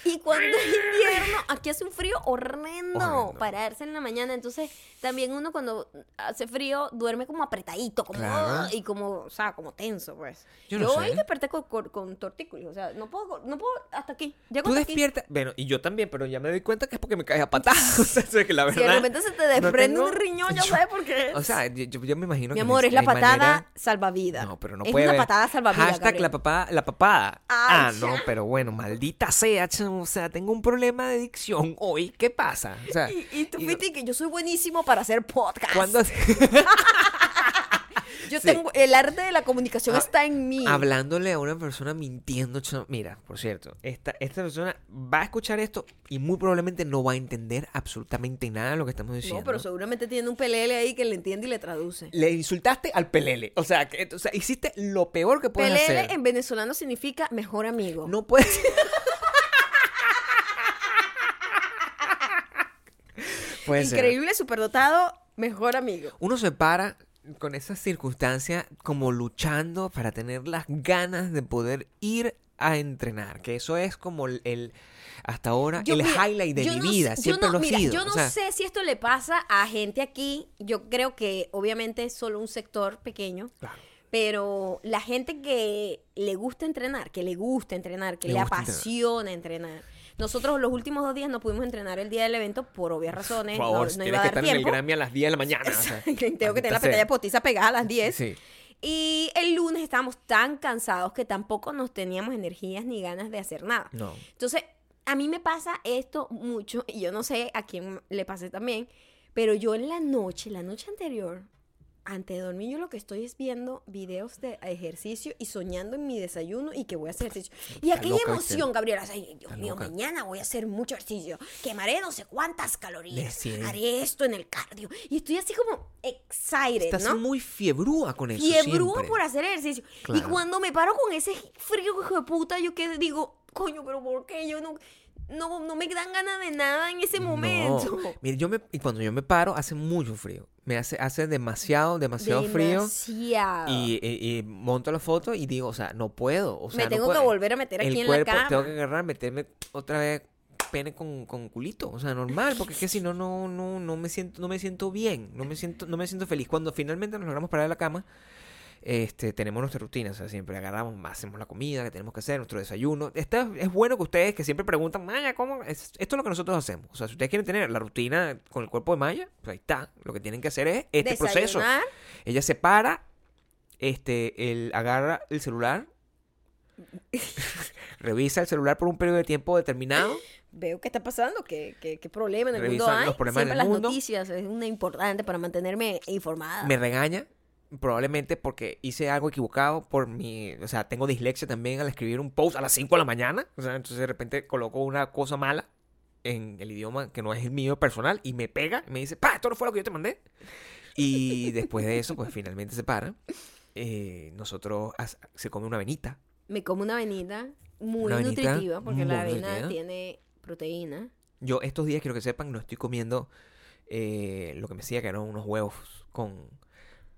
Y cuando es invierno, aquí hace un frío horrendo, Horrendo. pararse en la mañana. Entonces, también uno cuando hace frío duerme como apretadito, como Claro. y como, o sea, como tenso, pues. Yo Yo, no hoy desperté con, con, con tortícolis, o sea, no puedo, no puedo hasta aquí. Llego Tú despiertas. Bueno, y yo también, pero ya me doy cuenta que es porque me caes a patadas. O sea, es que la verdad. Si de repente se te no desprende un riñón, ya sabes por qué. O sea, yo, me imagino Mi que amor, ni- es la patada manera- salvavidas. No, pero no es puede. una haber. patada salvavidas. Hashtag Gabriel. la papada, la papada. Ay, ah, no, pero bueno, maldita sea, chamo, o sea, tengo un problema de dicción hoy. ¿Qué pasa? O sea, Y, y tú fuiste que yo soy buenísimo para hacer podcast. cuando Yo Sí. tengo el arte de la comunicación Ah, está en mí. hablándole a una persona mintiendo, mira, por cierto, esta, esta persona va a escuchar esto y muy probablemente no va a entender absolutamente nada de lo que estamos diciendo. No, pero seguramente tiene un pelele ahí que le entiende y le traduce. Le insultaste al pelele. O sea, que, o sea, hiciste lo peor que puedes Pelele hacer. en venezolano significa mejor amigo. No puedes. Puede ser. Increíble, superdotado, mejor amigo. Uno se para con esas circunstancias como luchando para tener las ganas de poder ir a entrenar. Que eso es como el, el- hasta ahora Yo, el mira, highlight de mi no vida. Siempre no- lo ha mira, sido. Yo o no sea, sé si esto le pasa a gente aquí. Yo creo que obviamente es solo un sector pequeño. Claro. Pero la gente que le gusta entrenar, que le gusta entrenar, que Le le, gusta entrenar. apasiona entrenar. Nosotros los últimos dos días no pudimos entrenar el día del evento por obvias razones. por favor, no, no tienes iba a que dar estar en el. Grammy a las 10 de la mañana. o sea, Tengo que tener la pantalla sea. potiza pegada a las 10. Sí. Y el lunes estábamos tan cansados que tampoco nos teníamos energías ni ganas de hacer nada. No. Entonces, a mí me pasa esto mucho, y yo no sé a quién le pase también, pero yo en la noche, la noche anterior, antes de dormir, yo lo que estoy es viendo videos de ejercicio y soñando en mi desayuno y que voy a hacer ejercicio. Y aquella loca, emoción, Gabriela, ay, Dios mío, loca. mañana voy a hacer mucho ejercicio, quemaré no sé cuántas calorías, haré esto en el cardio. Y estoy así como excited, Estás ¿no? muy fiebrúa con eso. fiebrúa siempre. por hacer ejercicio. Y Claro. cuando me paro con ese frío, hijo de puta, yo que digo, coño, pero ¿por qué? Yo no, no, no me dan ganas de nada en ese momento. No. Mire, yo me, y cuando yo me paro hace mucho frío. Me hace, hace demasiado, demasiado frío. Demasiado. Y, y- y monto la foto y digo, o sea, no puedo. O sea, me no tengo puedo. que volver a meter El aquí en cuerpo, la cama. tengo que agarrar, meterme otra vez pene con, con culito. O sea, normal, porque es que si no, no, no, no me siento, no me siento bien. No me siento, no me siento feliz. Cuando finalmente nos logramos parar de la cama, este, tenemos nuestra rutina, o sea, siempre agarramos, hacemos la comida que tenemos que hacer, nuestro desayuno. Esto es bueno que ustedes que siempre preguntan, Maya, ¿cómo? Es- esto es lo que nosotros hacemos. O sea, si ustedes quieren tener la rutina con el cuerpo de Maya, pues ahí está. Lo que tienen que hacer es este proceso. Ella se para, este, él agarra el celular, revisa el celular por un periodo de tiempo determinado. Veo qué está pasando, qué, qué, qué problema en el Revisa mundo hay. los problemas en Siempre el las mundo. noticias es una importante para mantenerme informada. me regaña probablemente porque hice algo equivocado por mi, o sea, tengo dislexia también al escribir un post a las 5 de la mañana, o sea, entonces de repente coloco una cosa mala en el idioma que no es el mío personal y me pega y me dice, pa, esto no fue lo que yo te mandé. Y después de eso, pues finalmente se para. Eh, nosotros se come una avenita. Me como una avenida muy Una avenita nutritiva porque la avena nutritiva. tiene proteína. Yo estos días, quiero que sepan, no estoy comiendo eh, lo que me decía que eran unos huevos con,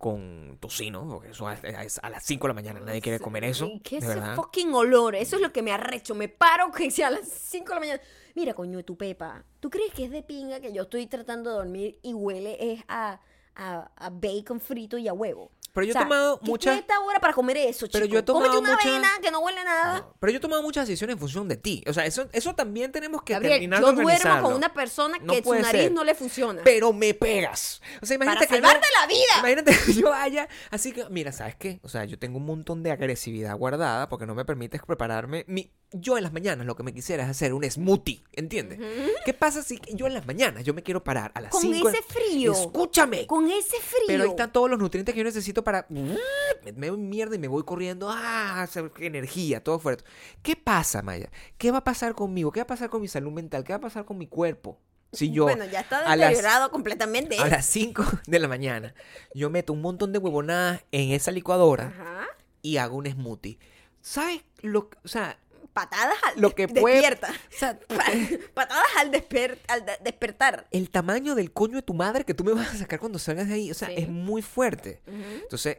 con tocino, porque eso es es a las 5 de la mañana, nadie quiere comer eso. ¿Qué de ese fucking olor? Eso es lo que me arrecho. Me paro que sea a las 5 de la mañana. Mira, coño, tu pepa. ¿Tú crees que es de pinga que yo estoy tratando de dormir y huele es a, a, a bacon frito y a huevo? Pero yo O sea, he tomado ¿qué muchas... para comer eso, Pero yo he tomado Cómete una mucha- avena que no huele a nada. No, pero yo he tomado muchas decisiones en función de ti. O sea, eso, eso también tenemos que Gabriel, terminar yo duermo con una persona No que su nariz ser. no le funciona. Pero me pegas. O sea, imagínate para que yo- salvarte la vida. Imagínate que yo vaya, así que, mira, ¿sabes qué? O sea, yo tengo un montón de agresividad guardada porque no me permites prepararme. Mi, yo en las mañanas lo que me quisiera es hacer un smoothie, ¿entiendes? ¿Qué pasa si yo en las mañanas yo me quiero parar a las Con 5? ese frío. Escúchame. Con ese frío. Pero ahí están todos los nutrientes que yo necesito para... Me mierda y me voy corriendo. ¡Ah! energía, todo fuerte. ¿Qué pasa, Maya? ¿Qué va a pasar conmigo? ¿Qué va a pasar con mi salud mental? ¿Qué va a pasar con mi cuerpo? si yo bueno, ya está las- deteriorado completamente. a las 5 de la mañana yo meto un montón de huevonadas en esa licuadora Ajá. y hago un smoothie? ¿Sabes lo o sea, Patadas al Lo que despierta. o sea, Patadas al, desper- al de- despertar. el tamaño del coño de tu madre que tú me vas a sacar cuando salgas de ahí, o sea, Sí. es muy fuerte. Entonces,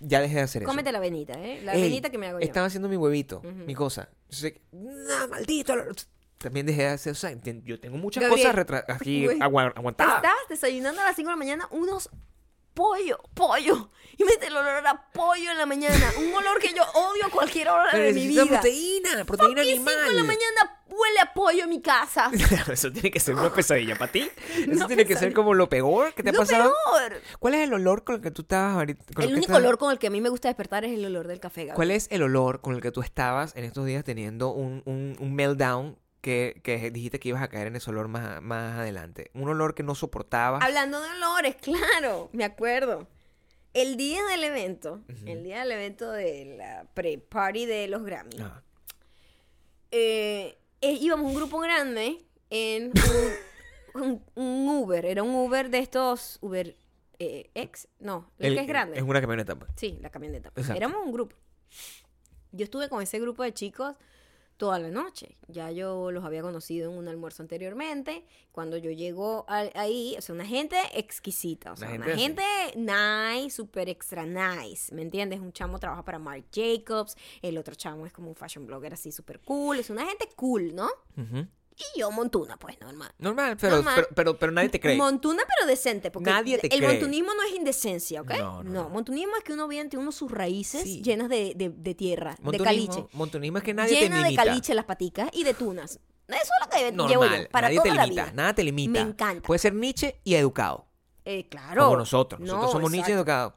ya dejé de hacer eso. Cómete la venita, ¿eh? La Ey, venita que me hago yo. Estaba haciendo mi huevito, Ujú. mi cosa. Entonces, maldito. También dejé de hacer, o sea, yo tengo muchas Gabriel, cosas aquí agua- aguantadas. Estabas desayunando a las 5 de la mañana unos pollo, pollo. Y mete el olor a pollo en la mañana. Un olor que yo odio a cualquier hora Pero de mi vida. proteína, proteína ¿Por qué animal. 5 de la mañana huele a pollo en mi casa? Eso tiene que ser una pesadilla para ti. Eso Una tiene que ser como lo peor que te ha Lo pasado. peor. ¿Cuál es el olor con el que tú estabas ahorita? con El que único olor con el que a mí me gusta despertar es el olor del café, Gabriel. ¿Cuál es el olor con el que tú estabas en estos días teniendo un, un, un meltdown que, que dijiste que ibas a caer en ese olor más, más adelante? Un olor que no soportabas. Hablando de olores, claro, me acuerdo. El día del evento, el día del evento de la pre-party de los Grammy, Ah, eh, eh, íbamos un grupo grande en un, un- un Uber. Era un Uber de estos Uber eh, X. No, el, el- que es grande. Es una camioneta. pues. Sí, la camioneta. Exacto. Éramos un grupo. Yo estuve con ese grupo de chicos toda la noche. Ya yo los había conocido en un almuerzo anteriormente. Cuando yo llego al- ahí, o sea, una gente exquisita. O sea, Una una gente nice, súper extra nice. ¿Me entiendes? Un chamo trabaja para Marc Jacobs. El otro chamo es como un fashion blogger así súper cool. Es una gente cool, ¿no? Y yo montuna, pues, normal. Normal, pero, Normal. Pero, pero, pero nadie te cree. Montuna, pero decente. Porque Nadie te el cree. montunismo no es indecencia, ¿ok? No, no, no. montunismo es que uno viene, tiene uno sus raíces Sí. llenas de, de- de tierra, de caliche. Montunismo es que nadie Llena te de limita. caliche las paticas y de tunas. Eso es lo que Normal, llevo yo, para nadie toda te la limita, vida. nada te limita. Me encanta. Puede ser Nietzsche y educado. Eh, claro. Como nosotros. Nosotros No, somos Nietzsche y exacto. educado.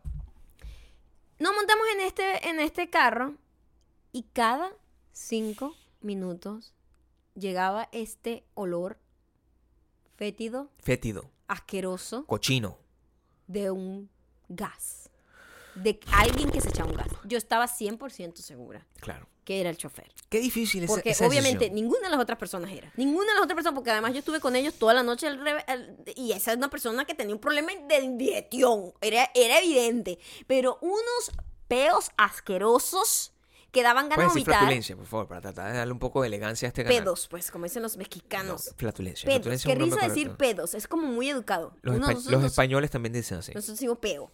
Nos montamos en este, en este carro y cada cinco minutos llegaba este olor fétido, Fétido, asqueroso, cochino. de un gas. De alguien que se echaba un gas. Yo estaba 100% segura Claro. que era el chofer. Qué difícil esa, Porque esa obviamente ninguna de las otras personas era. Ninguna de las otras personas, porque además yo estuve con ellos toda la noche y esa es una persona que tenía un problema de indigestión. Era, era evidente. Pero unos peos asquerosos que daban ganas de vomitar. flatulencia, por favor, para tratar de darle un poco de elegancia a este canal. Pedos, pues, como dicen los No, mexicanos. flatulencia. pedos. flatulencia Qué es un nombre risa decir correcto. pedos. Es como muy educado. Los, Uno- espa- nosotros, los nos- españoles también dicen así. nosotros decimos peo.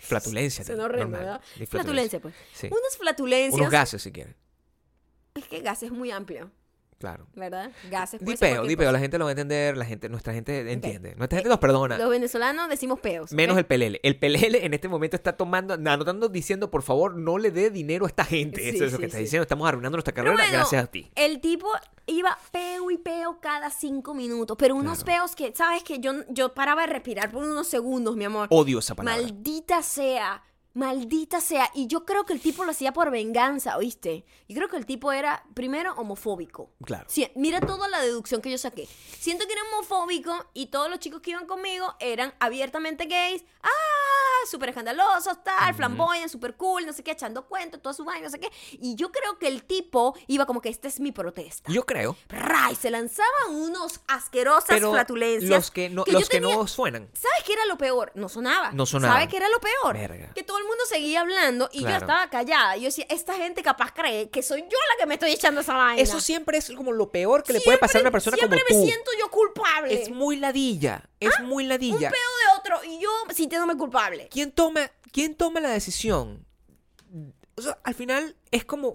Flatulencia. También, horrendo, normal. ¿verdad? Flatulencia, pues. Sí. Unas flatulencias. Unos gases, si quieres. Es que gas es muy amplio, Claro. ¿verdad? Gases. Di peo, di peo. La gente lo va a entender, la gente, nuestra gente entiende. Nuestra gente nos perdona. Los venezolanos decimos peos. Menos el pelele. El pelele en este momento está tomando, anotando, diciendo, por favor, no le dé dinero a esta gente. Sí, Eso es lo que está sí. diciendo. Estamos arruinando nuestra carrera bueno, gracias a ti. El tipo iba peo y peo cada cinco minutos, pero unos Claro. peos que, ¿sabes? Que yo, yo paraba de respirar por unos segundos, mi amor. Odio esa palabra. Maldita sea. Maldita sea. Y yo creo que el tipo lo hacía por venganza, ¿oíste? Yo creo que el tipo era, primero, homofóbico. Claro. Sí, mira toda la deducción que yo saqué. Siento que era homofóbico y todos los chicos que iban conmigo eran abiertamente gays. ¡Ah! Súper escandalosos, tal, flamboyant, súper cool, no sé qué, echando cuentos, toda su vaina, no sé qué. Y yo creo que el tipo iba como que esta es mi protesta. Yo creo. ¡Ray! Se lanzaban unos asquerosas Pero flatulencias. los que no, yo los que tenía- no suenan. ¿Sabes qué era lo peor? No sonaba. No sonaba. ¿Sabes qué era lo peor? Verga. Que todo el mundo seguía hablando y yo Claro. estaba callada. Y yo decía, esta gente capaz cree que soy yo la que me estoy echando esa vaina. Eso siempre es como lo peor que le puede pasar a una persona como siempre tú. me siento yo culpable. Es muy ladilla. Es muy un ladilla. peo de otro y yo sintiéndome culpable. ¿Quién toma, ¿Quién toma la decisión? O sea, al final es como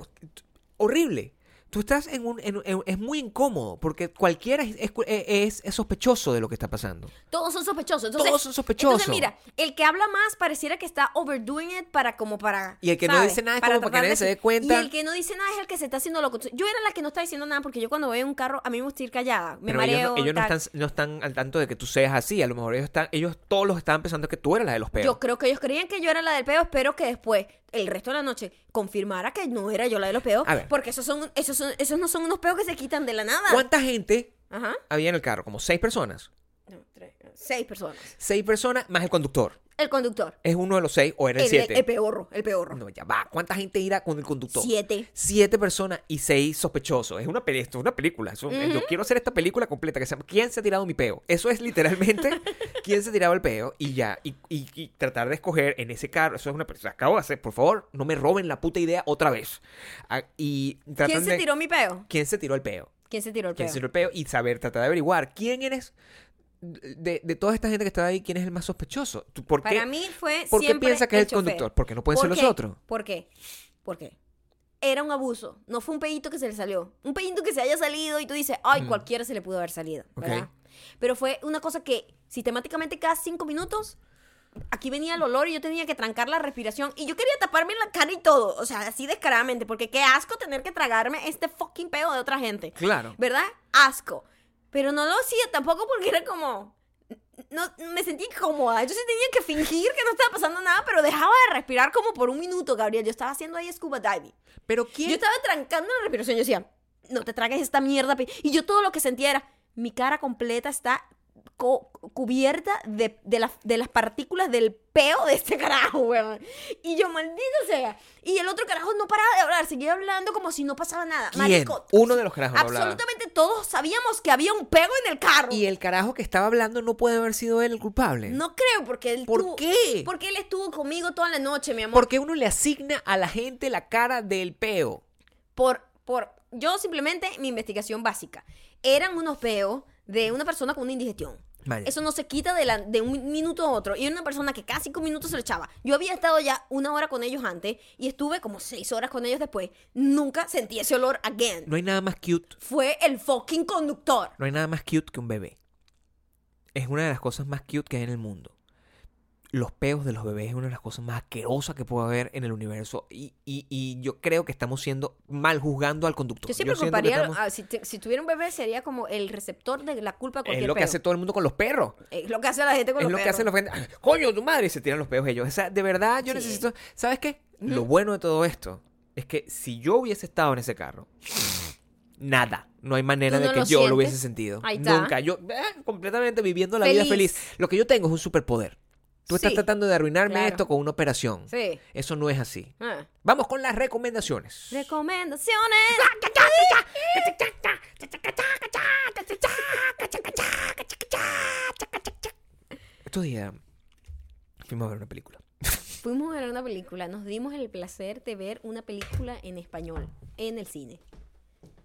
horrible. Tú estás en un... en- en- es muy incómodo porque cualquiera es, es- es- es sospechoso de lo que está pasando. Todos son sospechosos. Entonces, Todos son sospechosos. Entonces, mira, el que habla más pareciera que está overdoing it para como para. Y el que no dice nada es como para que tratar nadie de- se dé cuenta. Y el que no dice nada es el que se está haciendo loco. Yo era la que no estaba diciendo nada porque yo cuando voy en un carro, a mí me gusta ir callada. Me Pero mareo. ellos, no, ellos no tal. están, no están al tanto de que tú seas así. A lo mejor ellos están, ellos todos los estaban pensando que tú eras la de los peos. Yo creo que ellos creían que yo era la del peo. Espero que después, el resto de la noche, confirmara que no era yo la de los peos. A ver. Porque esos, son, esos, son, esos no son unos peos que se quitan de la nada. ¿Cuánta gente Ajá. había en el carro? Como seis personas. No, tres, seis personas. Seis personas más el conductor. El conductor. Es uno de los seis o era el El, siete. el peorro, el peorro. No, ya va. ¿Cuánta gente irá con el conductor? Siete. Siete personas y seis sospechosos. Es una, esto es una película. Eso- Yo quiero hacer esta película completa que se llama ¿Quién se ha tirado mi peo? Eso es literalmente quién se ha tirado el peo y ya. Y, y- y tratar de escoger en ese carro. Eso es una persona. Acabo de hacer. Por favor, no me roben la puta idea otra vez. Ah, y ¿Quién se de- tiró mi peo? ¿Quién se tiró el peo? ¿Quién se tiró el ¿Quién peo? se tiró el peo? Y saber, tratar de averiguar quién eres. De, de toda esta gente que está ahí, ¿quién es el más sospechoso? ¿Tú- ¿Por qué? Para mí fue ¿Por qué piensa que es el chofer. conductor? Porque no pueden ser ¿Por los qué? otros. ¿Por qué? ¿Por qué? Era un abuso. No fue un pedito que se le salió. Un pedito que se haya salido y tú dices, ay, cualquiera se le pudo haber salido. ¿verdad? Pero fue una cosa que sistemáticamente cada cinco minutos aquí venía el olor y yo tenía que trancar la respiración y yo quería taparme la cara y todo. O sea, así descaradamente. Porque qué asco tener que tragarme este fucking peo de otra gente. Claro. ¿Verdad? Asco. Pero no lo hacía tampoco porque era como. No, me sentí incómoda. Yo sí tenía que fingir que no estaba pasando nada, pero dejaba de respirar como por un minuto, Gabriel. Yo estaba haciendo ahí scuba diving. Pero ¿quién? Yo estaba trancando la respiración. Yo decía, no te tragues esta mierda. pe-". Y yo todo lo que sentía era, mi cara completa está co- cubierta de, de, las- de las partículas del peo de este carajo, weón. Y yo, maldito sea. Y el otro carajo no paraba de hablar, seguía hablando como si no pasaba nada. ¿Quién? Marico, Uno de los carajos no. Absolutamente todos sabíamos que había un pego en el carro. Y el carajo que estaba hablando no puede haber sido él el culpable. No creo, porque él ¿Por tuvo- qué? Porque él estuvo conmigo toda la noche, mi amor. Porque uno le asigna a la gente la cara del peo. por, por, yo simplemente, mi investigación básica, eran unos peos de una persona con una indigestión. Vaya. Eso no se quita de, la- de un minuto a otro. Y era una persona que cada cinco minutos se lo echaba. Yo había estado ya una hora con ellos antes y estuve como seis horas con ellos después. Nunca sentí ese olor again. No hay nada más cute. Fue el fucking conductor. No hay nada más cute que un bebé. Es una de las cosas más cute que hay en el mundo. Los peos de los bebés es una de las cosas más asquerosas que puede haber en el universo. Y, y- y yo creo que estamos siendo mal juzgando al conductor. Yo siempre estamos- ah, si, te- si tuviera un bebé, sería como el receptor de la culpa de Es lo que hace todo el mundo con los perros. Es lo que hace la gente con es los lo que perros. hacen los gente. Coño, tu madre, y se tiran los peos ellos. O sea, de verdad, yo Sí. necesito. ¿Sabes qué? Lo bueno de todo esto es que si yo hubiese estado en ese carro, nada. No hay manera de que yo sientes. lo hubiese sentido. Ahí está. Nunca. Yo, eh, completamente viviendo la vida feliz. Lo que yo tengo es un superpoder. Tú estás Sí, tratando de arruinarme claro. esto con una operación. Sí. Eso no es así. Ah. Vamos con las recomendaciones. Recomendaciones. Estos días fuimos a ver una película. Fuimos a ver una película, nos dimos el placer de ver una película en español en el cine.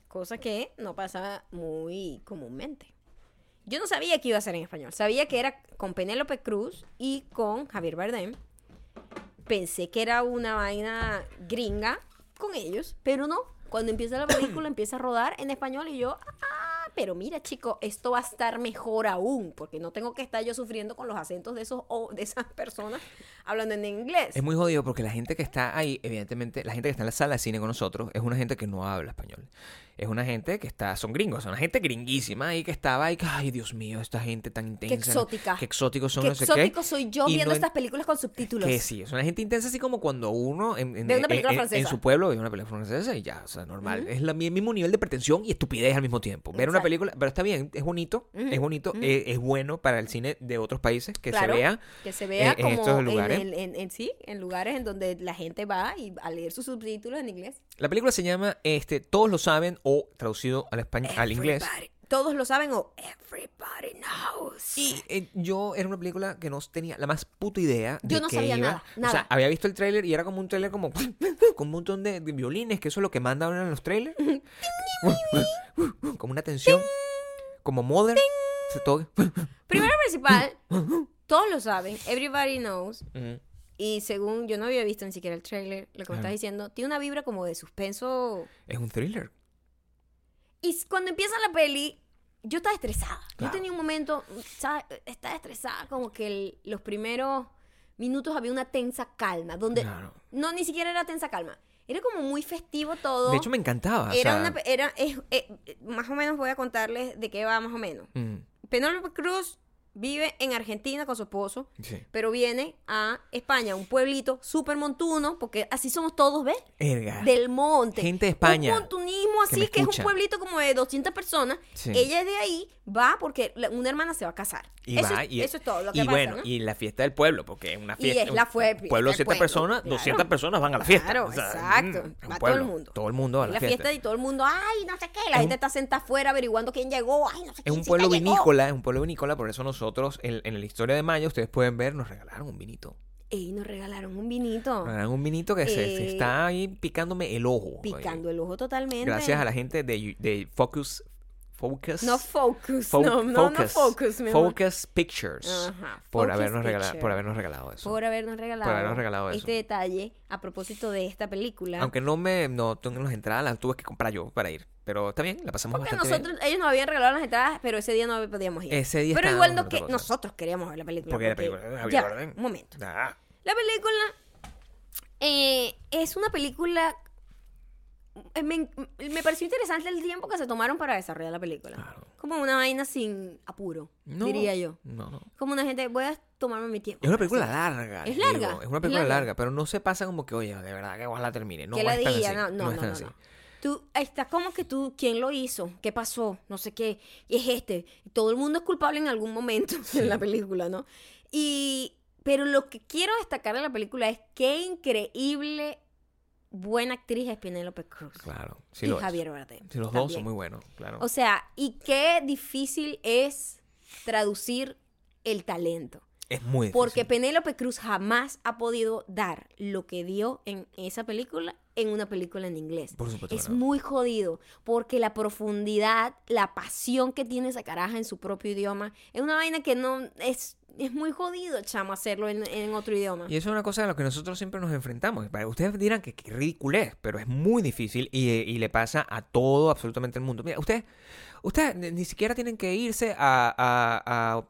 Cosa que no pasa muy comúnmente. Yo no sabía que iba a ser en español. Sabía que era con Penélope Cruz y con Javier Bardem. Pensé que era una vaina gringa con ellos, pero no. Cuando empieza la película empieza a rodar en español y yo, ah, pero mira chico, esto va a estar mejor aún, porque no tengo que estar yo sufriendo con los acentos de esos o de esas personas hablando en inglés. Es muy jodido porque la gente que está ahí, evidentemente, la gente que está en la sala de cine con nosotros, es una gente que no habla español. Es una gente que está, son gringos, son una gente gringuísima ahí que estaba ahí, que, ay Dios mío, esta gente tan intensa. Qué exótica. Qué exóticos son, Qué no sé exótico qué. soy yo Y viendo no estas películas con subtítulos. Que sí, es una gente intensa así como cuando uno en, una película en- en francesa. su pueblo ve una película francesa y ya, o sea, normal. Es la, el mismo nivel de pretensión y estupidez al mismo tiempo. Ver una película, pero está bien, es bonito, es bonito, eh, es bueno para el cine de otros países que Claro, se vea. que se vea en- como estos lugares. en- sí, en lugares en donde la gente va y a leer sus subtítulos en inglés. La película se llama este, Todos lo saben o traducido al, español, al inglés. Todos lo saben o everybody knows. Y eh, yo era una película que no tenía la más puta idea de Yo no qué sabía iba. nada, O sea, nada. había visto el tráiler y era como un tráiler como con un montón de, de violines, que eso es lo que manda ahora en los trailers. como una tensión, como Mother. todo- Primero principal, todos lo saben, everybody knows. Ujú. Y según yo no había visto ni siquiera el trailer, lo que me estás diciendo, tiene una vibra como de suspenso. es un thriller. Y cuando empieza la peli, yo estaba estresada. Claro. Yo tenía un momento, ¿sabes? Estaba estresada, como que el- los primeros minutos había una tensa calma, donde Claro. no ni siquiera era tensa calma. Era como muy festivo todo. De hecho, me encantaba. o era sea, una, era, es- eh, más o menos voy a contarles de qué va más o menos. mm, Penélope Cruz vive en Argentina con su esposo, Sí. pero viene a España, un pueblito súper montuno, porque así somos todos, ¿ves? Erga. Del monte. Gente de España Un montunismo así, que, es un pueblito como de 200 personas. Sí. Ella es de ahí, va porque la- una hermana se va a casar. Y eso, va, es, y, eso es todo lo que y pasa, bueno, ¿no? y la fiesta del pueblo, porque es una Y fiesta. es la fue- un pueblo de fiesta 100 del personas, pueblo, 200 claro. personas van a la fiesta. Claro, O sea, exacto. mm, Va todo el mundo. Todo el mundo va a Es la, la fiesta. y todo el mundo, ay, no sé qué. La Es gente un- está sentada afuera averiguando quién llegó. Ay, no sé Es quién un pueblo llegó. vinícola, es un pueblo vinícola, por eso nosotros en, en la historia de Maya, ustedes pueden ver, nos regalaron un vinito. Ey, nos regalaron un vinito. Nos regalaron un vinito que se, se Eh, está ahí picándome el ojo. Picando el ojo totalmente. Gracias a la gente de, de Focus. Focus. No focus. Fo- no, no, no focus, mi amor. Focus Pictures. Ajá, por, Focus habernos regalado, por habernos regalado eso. Por habernos regalado, Por habernos regalado eso. este detalle a propósito de esta película. Aunque no me no tengo las entradas, las tuve que comprar yo para ir. Pero está bien, la pasamos porque bastante bien. nosotros, ellos nos habían regalado las entradas, pero ese día no podíamos ir. Ese día pero igual no que nosotros queríamos ver la película. Porque la película Ya, un momento. Ah, La película eh, es una película. Eh, Me, me pareció interesante el tiempo que se tomaron para desarrollar la película. Claro. Como una vaina sin apuro, no, diría yo. No, no. Como una gente, voy a tomarme mi tiempo. Es una película larga. Es larga, digo, Es una es película larga. larga, pero no se pasa como que, oye, de verdad que ojalá termine. No que es la diga, no, no, es no, no. Tú, está como que tú, ¿quién lo hizo? ¿Qué pasó? No sé qué. Y es este. Todo el mundo es culpable en algún momento en la película, ¿no? Y, pero lo que quiero destacar de la película es qué increíble buena actriz es Penélope Cruz. Claro. Sí y. Javier Bardem. Sí, los dos son muy buenos, claro. O sea, y qué difícil es traducir el talento. Es muy difícil. Porque Penélope Cruz jamás ha podido dar lo que dio en esa película en una película en inglés. Por supuesto Es no. muy jodido porque la profundidad, la pasión que tiene esa caraja en su propio idioma es una vaina que no es es muy jodido, chamo, hacerlo en, en otro idioma. Y eso es una cosa a lo que nosotros siempre nos enfrentamos. Ustedes dirán que, que ridiculez, pero es muy difícil y, y le pasa a todo, absolutamente el mundo. Mira, ustedes ustedes ni siquiera tienen que irse a... a-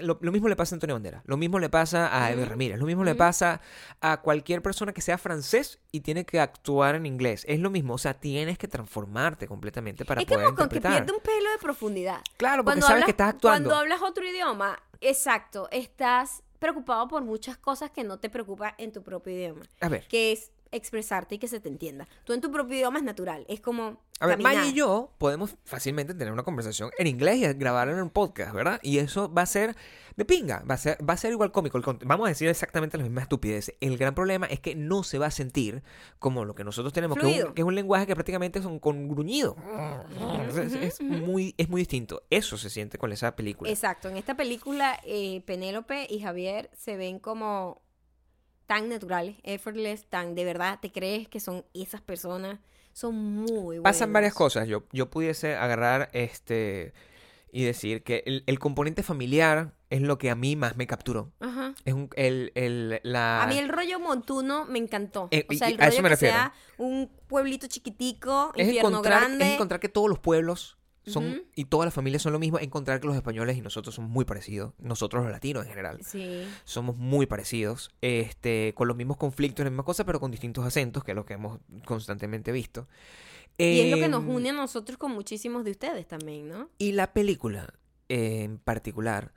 lo, lo mismo le pasa a Antonio Bandera, lo mismo le pasa a Ujú. Ramírez, lo mismo le pasa a cualquier persona que sea francés y tiene que actuar en inglés. Es lo mismo, o sea, tienes que transformarte completamente para es poder como que interpretar. pierde un pelo de profundidad. Claro, porque Cuando sabes hablas- que estás actuando. Cuando hablas otro idioma, exacto, estás preocupado por muchas cosas que no te preocupan en tu propio idioma. A ver, que es expresarte y que se te entienda. Tú en tu propio idioma es natural, es como A ver. Maya y yo podemos fácilmente tener una conversación en inglés y grabarla en un podcast, ¿verdad? Y eso va a ser de pinga, va a ser, va a ser igual cómico. El Vamos a decir exactamente las mismas estupideces. El gran problema es que no se va a sentir como lo que nosotros tenemos, que es, un, que es un lenguaje que prácticamente son con gruñido. Es muy, es muy distinto. Eso se siente con esa película. Exacto, en esta película eh, Penélope y Javier se ven como tan naturales, effortless, tan de verdad te crees que son esas personas, son muy buenas. Pasan varias cosas. Yo, yo pudiese agarrar este y decir que el, el componente familiar es lo que a mí más me capturó. Ajá. Es un, el, el, la... A mí el rollo montuno me encantó. Eh, o sea, el a eso rollo me que refiero. sea un pueblito chiquitico, es infierno grande. es encontrar que todos los pueblos son y todas las familias son lo mismo, encontrar que los españoles y nosotros somos muy parecidos, nosotros los latinos en general. Sí. Somos muy parecidos, este, con los mismos conflictos, las mismas cosas, pero con distintos acentos, que es lo que hemos constantemente visto. Y es lo que nos Em, une a nosotros con muchísimos de ustedes también, ¿no? Y la película, eh, en particular,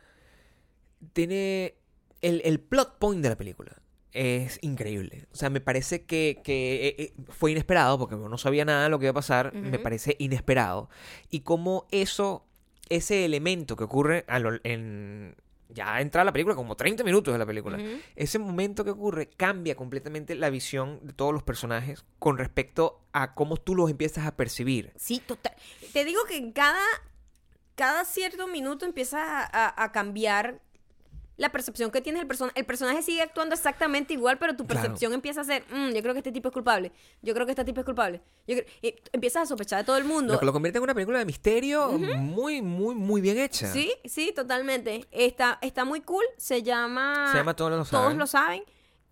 tiene. El, el plot point de la película es increíble. O sea, me parece que, que, eh, eh, fue inesperado, porque no sabía nada de lo que iba a pasar. Me parece inesperado. Y como eso, ese elemento que ocurre a lo- en. Ya entra la película, como 30 minutos de la película. Ese momento que ocurre cambia completamente la visión de todos los personajes con respecto a cómo tú los empiezas a percibir. Sí, total. Te digo que en cada, cada cierto minuto empieza a, a- a cambiar la percepción que tienes del personaje. El personaje sigue actuando exactamente igual, pero tu Claro. percepción empieza a ser, "Mm, yo creo que este tipo es culpable, yo creo que este tipo es culpable. Yo creo- y empiezas a sospechar de todo el mundo. Lo convierte en una película de misterio muy, muy, muy bien hecha. Sí, sí, totalmente. Está, está muy cool. Se llama... Se llama Todos lo Todos saben. lo saben.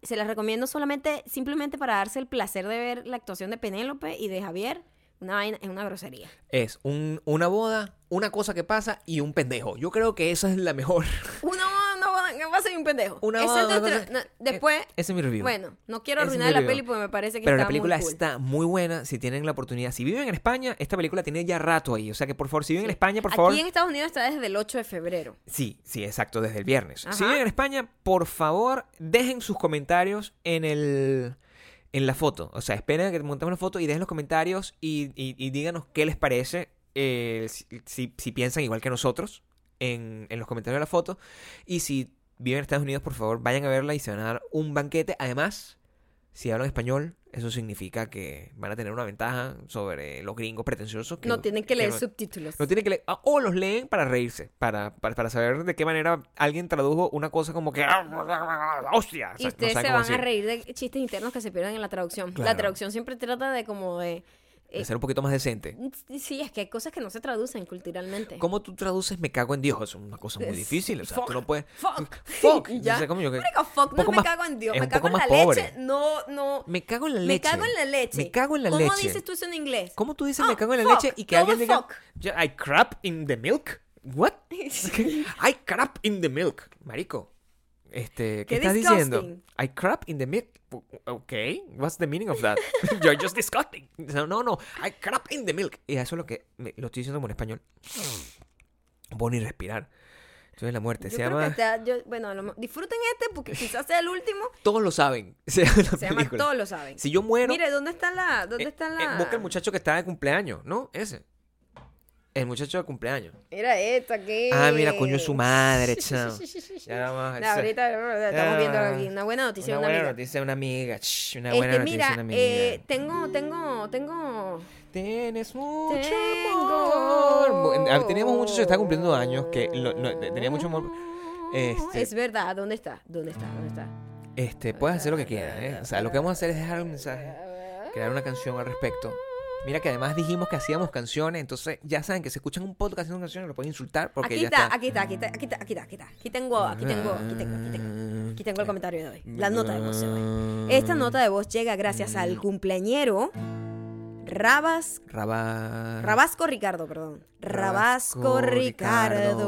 Se las recomiendo solamente, simplemente para darse el placer de ver la actuación de Penélope y de Javier. Una vaina, es una grosería. Es un, una boda, una cosa que pasa y un pendejo. Yo creo que esa es la mejor. Una, una boda, no va a ser un pendejo. Una- no, después, Ese es mi review. bueno, no quiero Ese es arruinar la review. peli porque me parece que Pero la película muy cool. está muy buena si tienen la oportunidad. Si viven en España, esta película tiene ya rato ahí. O sea que por favor, si viven en España, por favor. Aquí en Estados Unidos está desde el 8 de febrero. Sí, sí, exacto, desde el viernes. Si viven en España, por favor, dejen sus comentarios en el en la foto. O sea, esperen a que montemos la foto y dejen los comentarios y, y- y díganos qué les parece, eh, si, si- si piensan igual que nosotros en, en los comentarios de la foto. Y si viven en Estados Unidos, por favor, vayan a verla y se van a dar un banquete. Además, si hablan español, eso significa que van a tener una ventaja sobre los gringos pretenciosos. Que no tienen que leer no- subtítulos. no tienen que leer. ah, O los leen para reírse. Para, para, para saber de qué manera alguien tradujo una cosa como que. ¡Hostia! O Y sea, ustedes se van a reír de chistes internos que se pierden en la traducción. Claro. La traducción siempre trata de como de... De eh, ser un poquito más decente. sí, es que hay cosas que no se traducen culturalmente. ¿Cómo tú traduces me cago en Dios? Es una cosa muy difícil. O sea, fuck, tú no puedes. Fuck. Fuck. Ya. Sé cómo yo que- fuck, no me más- cago en Dios. es Me cago en la pobre. leche. No, no. Me cago en la Me leche. cago en la leche. Me cago en la ¿Cómo leche. dices tú eso en inglés? ¿Cómo tú dices Ah, me cago en la leche y que alguien diga. fuck. "Yeah, I crap in the milk? ¿What? I crap in the milk. Marico. Este, ¿qué, Qué estás diciendo? I crap in the milk. Ok, what's the meaning of that? You're just disgusting. No, no, no. I crap in the milk. Y eso es lo que me- lo estoy diciendo como en español. Puedo ni respirar. Estoy en la muerte. Yo Se llama. te- yo- bueno, lo disfruten este porque quizás sea el último. Todos lo saben. Se llama Se. Todos lo saben. Si yo muero. Mire, ¿dónde está la...? ¿Dónde eh, está eh, la...? busca el muchacho que está de cumpleaños, ¿no? Ese. El muchacho de cumpleaños. Mira esta que... Ah, mira, coño, su madre, chao. Ya vamos, No, ahorita estamos viendo aquí una buena noticia Una una buena amiga. noticia de una amiga. shh, una buena Este, noticia mira, una amiga. eh, tengo, tengo, tengo... Tienes mucho Tengo- amor. Teníamos un muchacho que está cumpliendo años, que lo- no, tenía mucho amor. Este, Es verdad, ¿dónde está? ¿Dónde está? ¿Dónde está? este, puedes hacer lo que quieras, ¿eh? O sea, lo que vamos a hacer es dejar un mensaje, crear una canción al respecto. Mira que además dijimos que hacíamos canciones, entonces ya saben que si escuchan un podcast haciendo canciones lo pueden insultar porque Aquí ya está, está. aquí está, aquí está, aquí está, aquí está, aquí está. Aquí tengo, aquí tengo, aquí tengo, aquí tengo. Aquí tengo el comentario de hoy. La nota de voz de hoy. Esta nota de voz llega gracias al cumpleañero Rabas, Raba... Rabasco Ricardo, perdón. Rabasco Ricardo.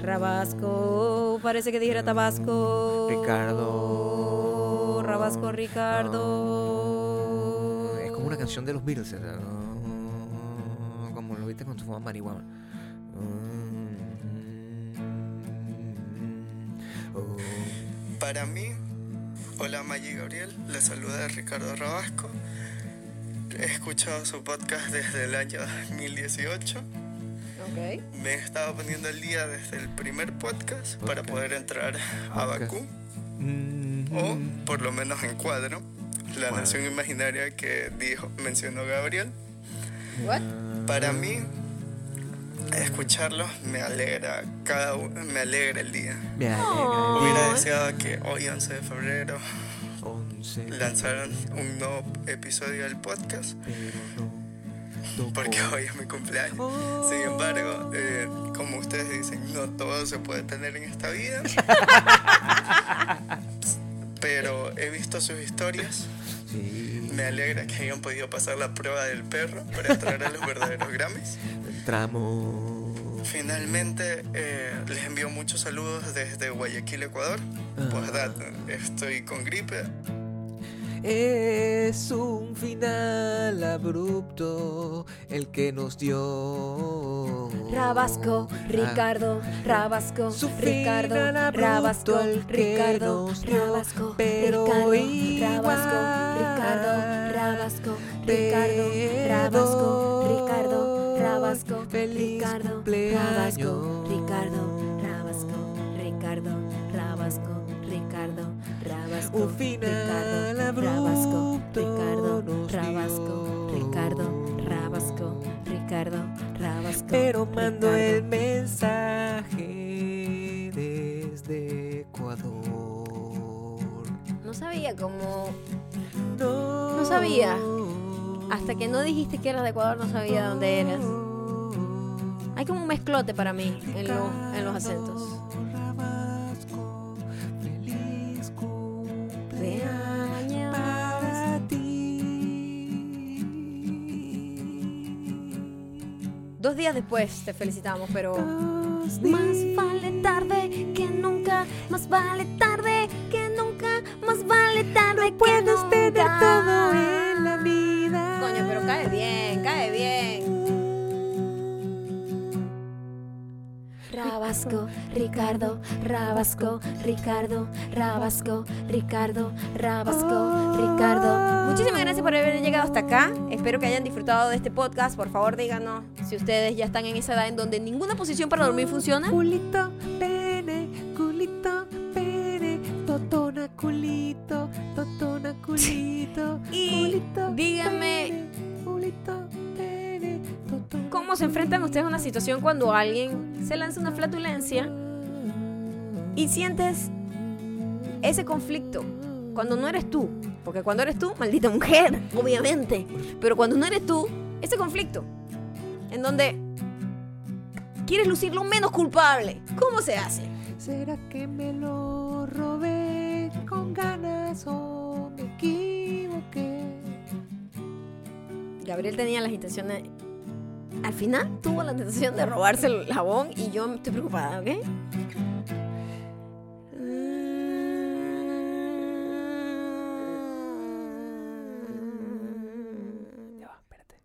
Rabasco, parece que dijera Tabasco. Ricardo. Rabasco Ricardo. Una canción de los Beatles. Como lo viste con tu fama marihuana. Para mí, hola Maggie Gabriel, le saluda Ricardo Rabasco. He escuchado su podcast desde el año 2018. Ok. Me he estado poniendo al día desde el primer podcast para poder entrar a. Bakú, Mm. o por lo menos en cuadro, la nación imaginaria que dijo, mencionó Gabriel. What? Para mí, escucharlos me alegra cada uno, me alegra el día. Me alegra Hubiera deseado que hoy 11 de febrero 11, lanzaron un nuevo episodio del podcast pero no tocó. porque hoy es mi cumpleaños. Sin embargo, eh, como ustedes dicen, no todo se puede tener en esta vida. Pero he visto sus historias. Sí, Me alegra que hayan podido pasar la prueba del perro para entrar a los verdaderos Grammys. entramos. Finalmente, eh, les envío muchos saludos desde Guayaquil, Ecuador. Postdata, estoy con gripe. Es un final abrupto el que nos dio. Rabasco, Ricardo, Rabasco, Su Ricardo, Rabasco, Ricardo, Rabasco, pero Ricardo, igual, Rabasco, Ricardo, Rabasco, Ricardo, Rabasco, Ricardo, Rabasco, Feliz Ricardo, cumpleaños. Rabasco, Ricardo, Rabasco, Ricardo, Rabasco, Ricardo, Rabasco, Un final Ricardo, Rabasco, abrupto Ricardo, Rabasco. Ricardo, Rabasco, Ricardo, Rabasco. Pero mando Ricardo. el mensaje desde Ecuador. No sabía cómo. No, No sabía. Hasta que no dijiste que eras de Ecuador, no sabía dónde eras. Hay como un mezclote para mí en, lo- en los acentos. Cumpleaños para ti. Dos días después te felicitamos, pero. Más vale tarde más vale tarde que nunca, más vale tarde que Puedes nunca. tener todo en la vida. Coño, pero cae bien, cae bien. Rabasco, Ricardo, Rabasco, Ricardo, Rabasco, Ricardo, Rabasco, Ricardo. Muchísimas gracias por haber llegado hasta acá. Espero que hayan disfrutado de este podcast. Por favor, díganos si ustedes ya están en esa edad en donde ninguna posición para dormir funciona. Culito, pene, culito, pene, totona, culito, totona, culito. Y culito, díganme- pene, culito, pene, totona, ¿Cómo se enfrentan ustedes a una situación cuando alguien se lanza una flatulencia y sientes ese conflicto? Cuando no eres tú. Porque cuando eres tú, maldita mujer, obviamente. Pero cuando no eres tú, ese conflicto. En donde quieres lucir lo menos culpable. ¿Cómo se hace? ¿Será que me lo robé con ganas o me equivoqué? Gabriel tenía las intenciones. Al final tuvo la tentación de robarse el jabón y yo estoy preocupada, ¿ok? Ya va, espérate.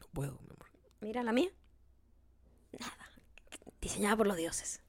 No puedo, mi amor. Mira la mía. Nada. Diseñada por los dioses.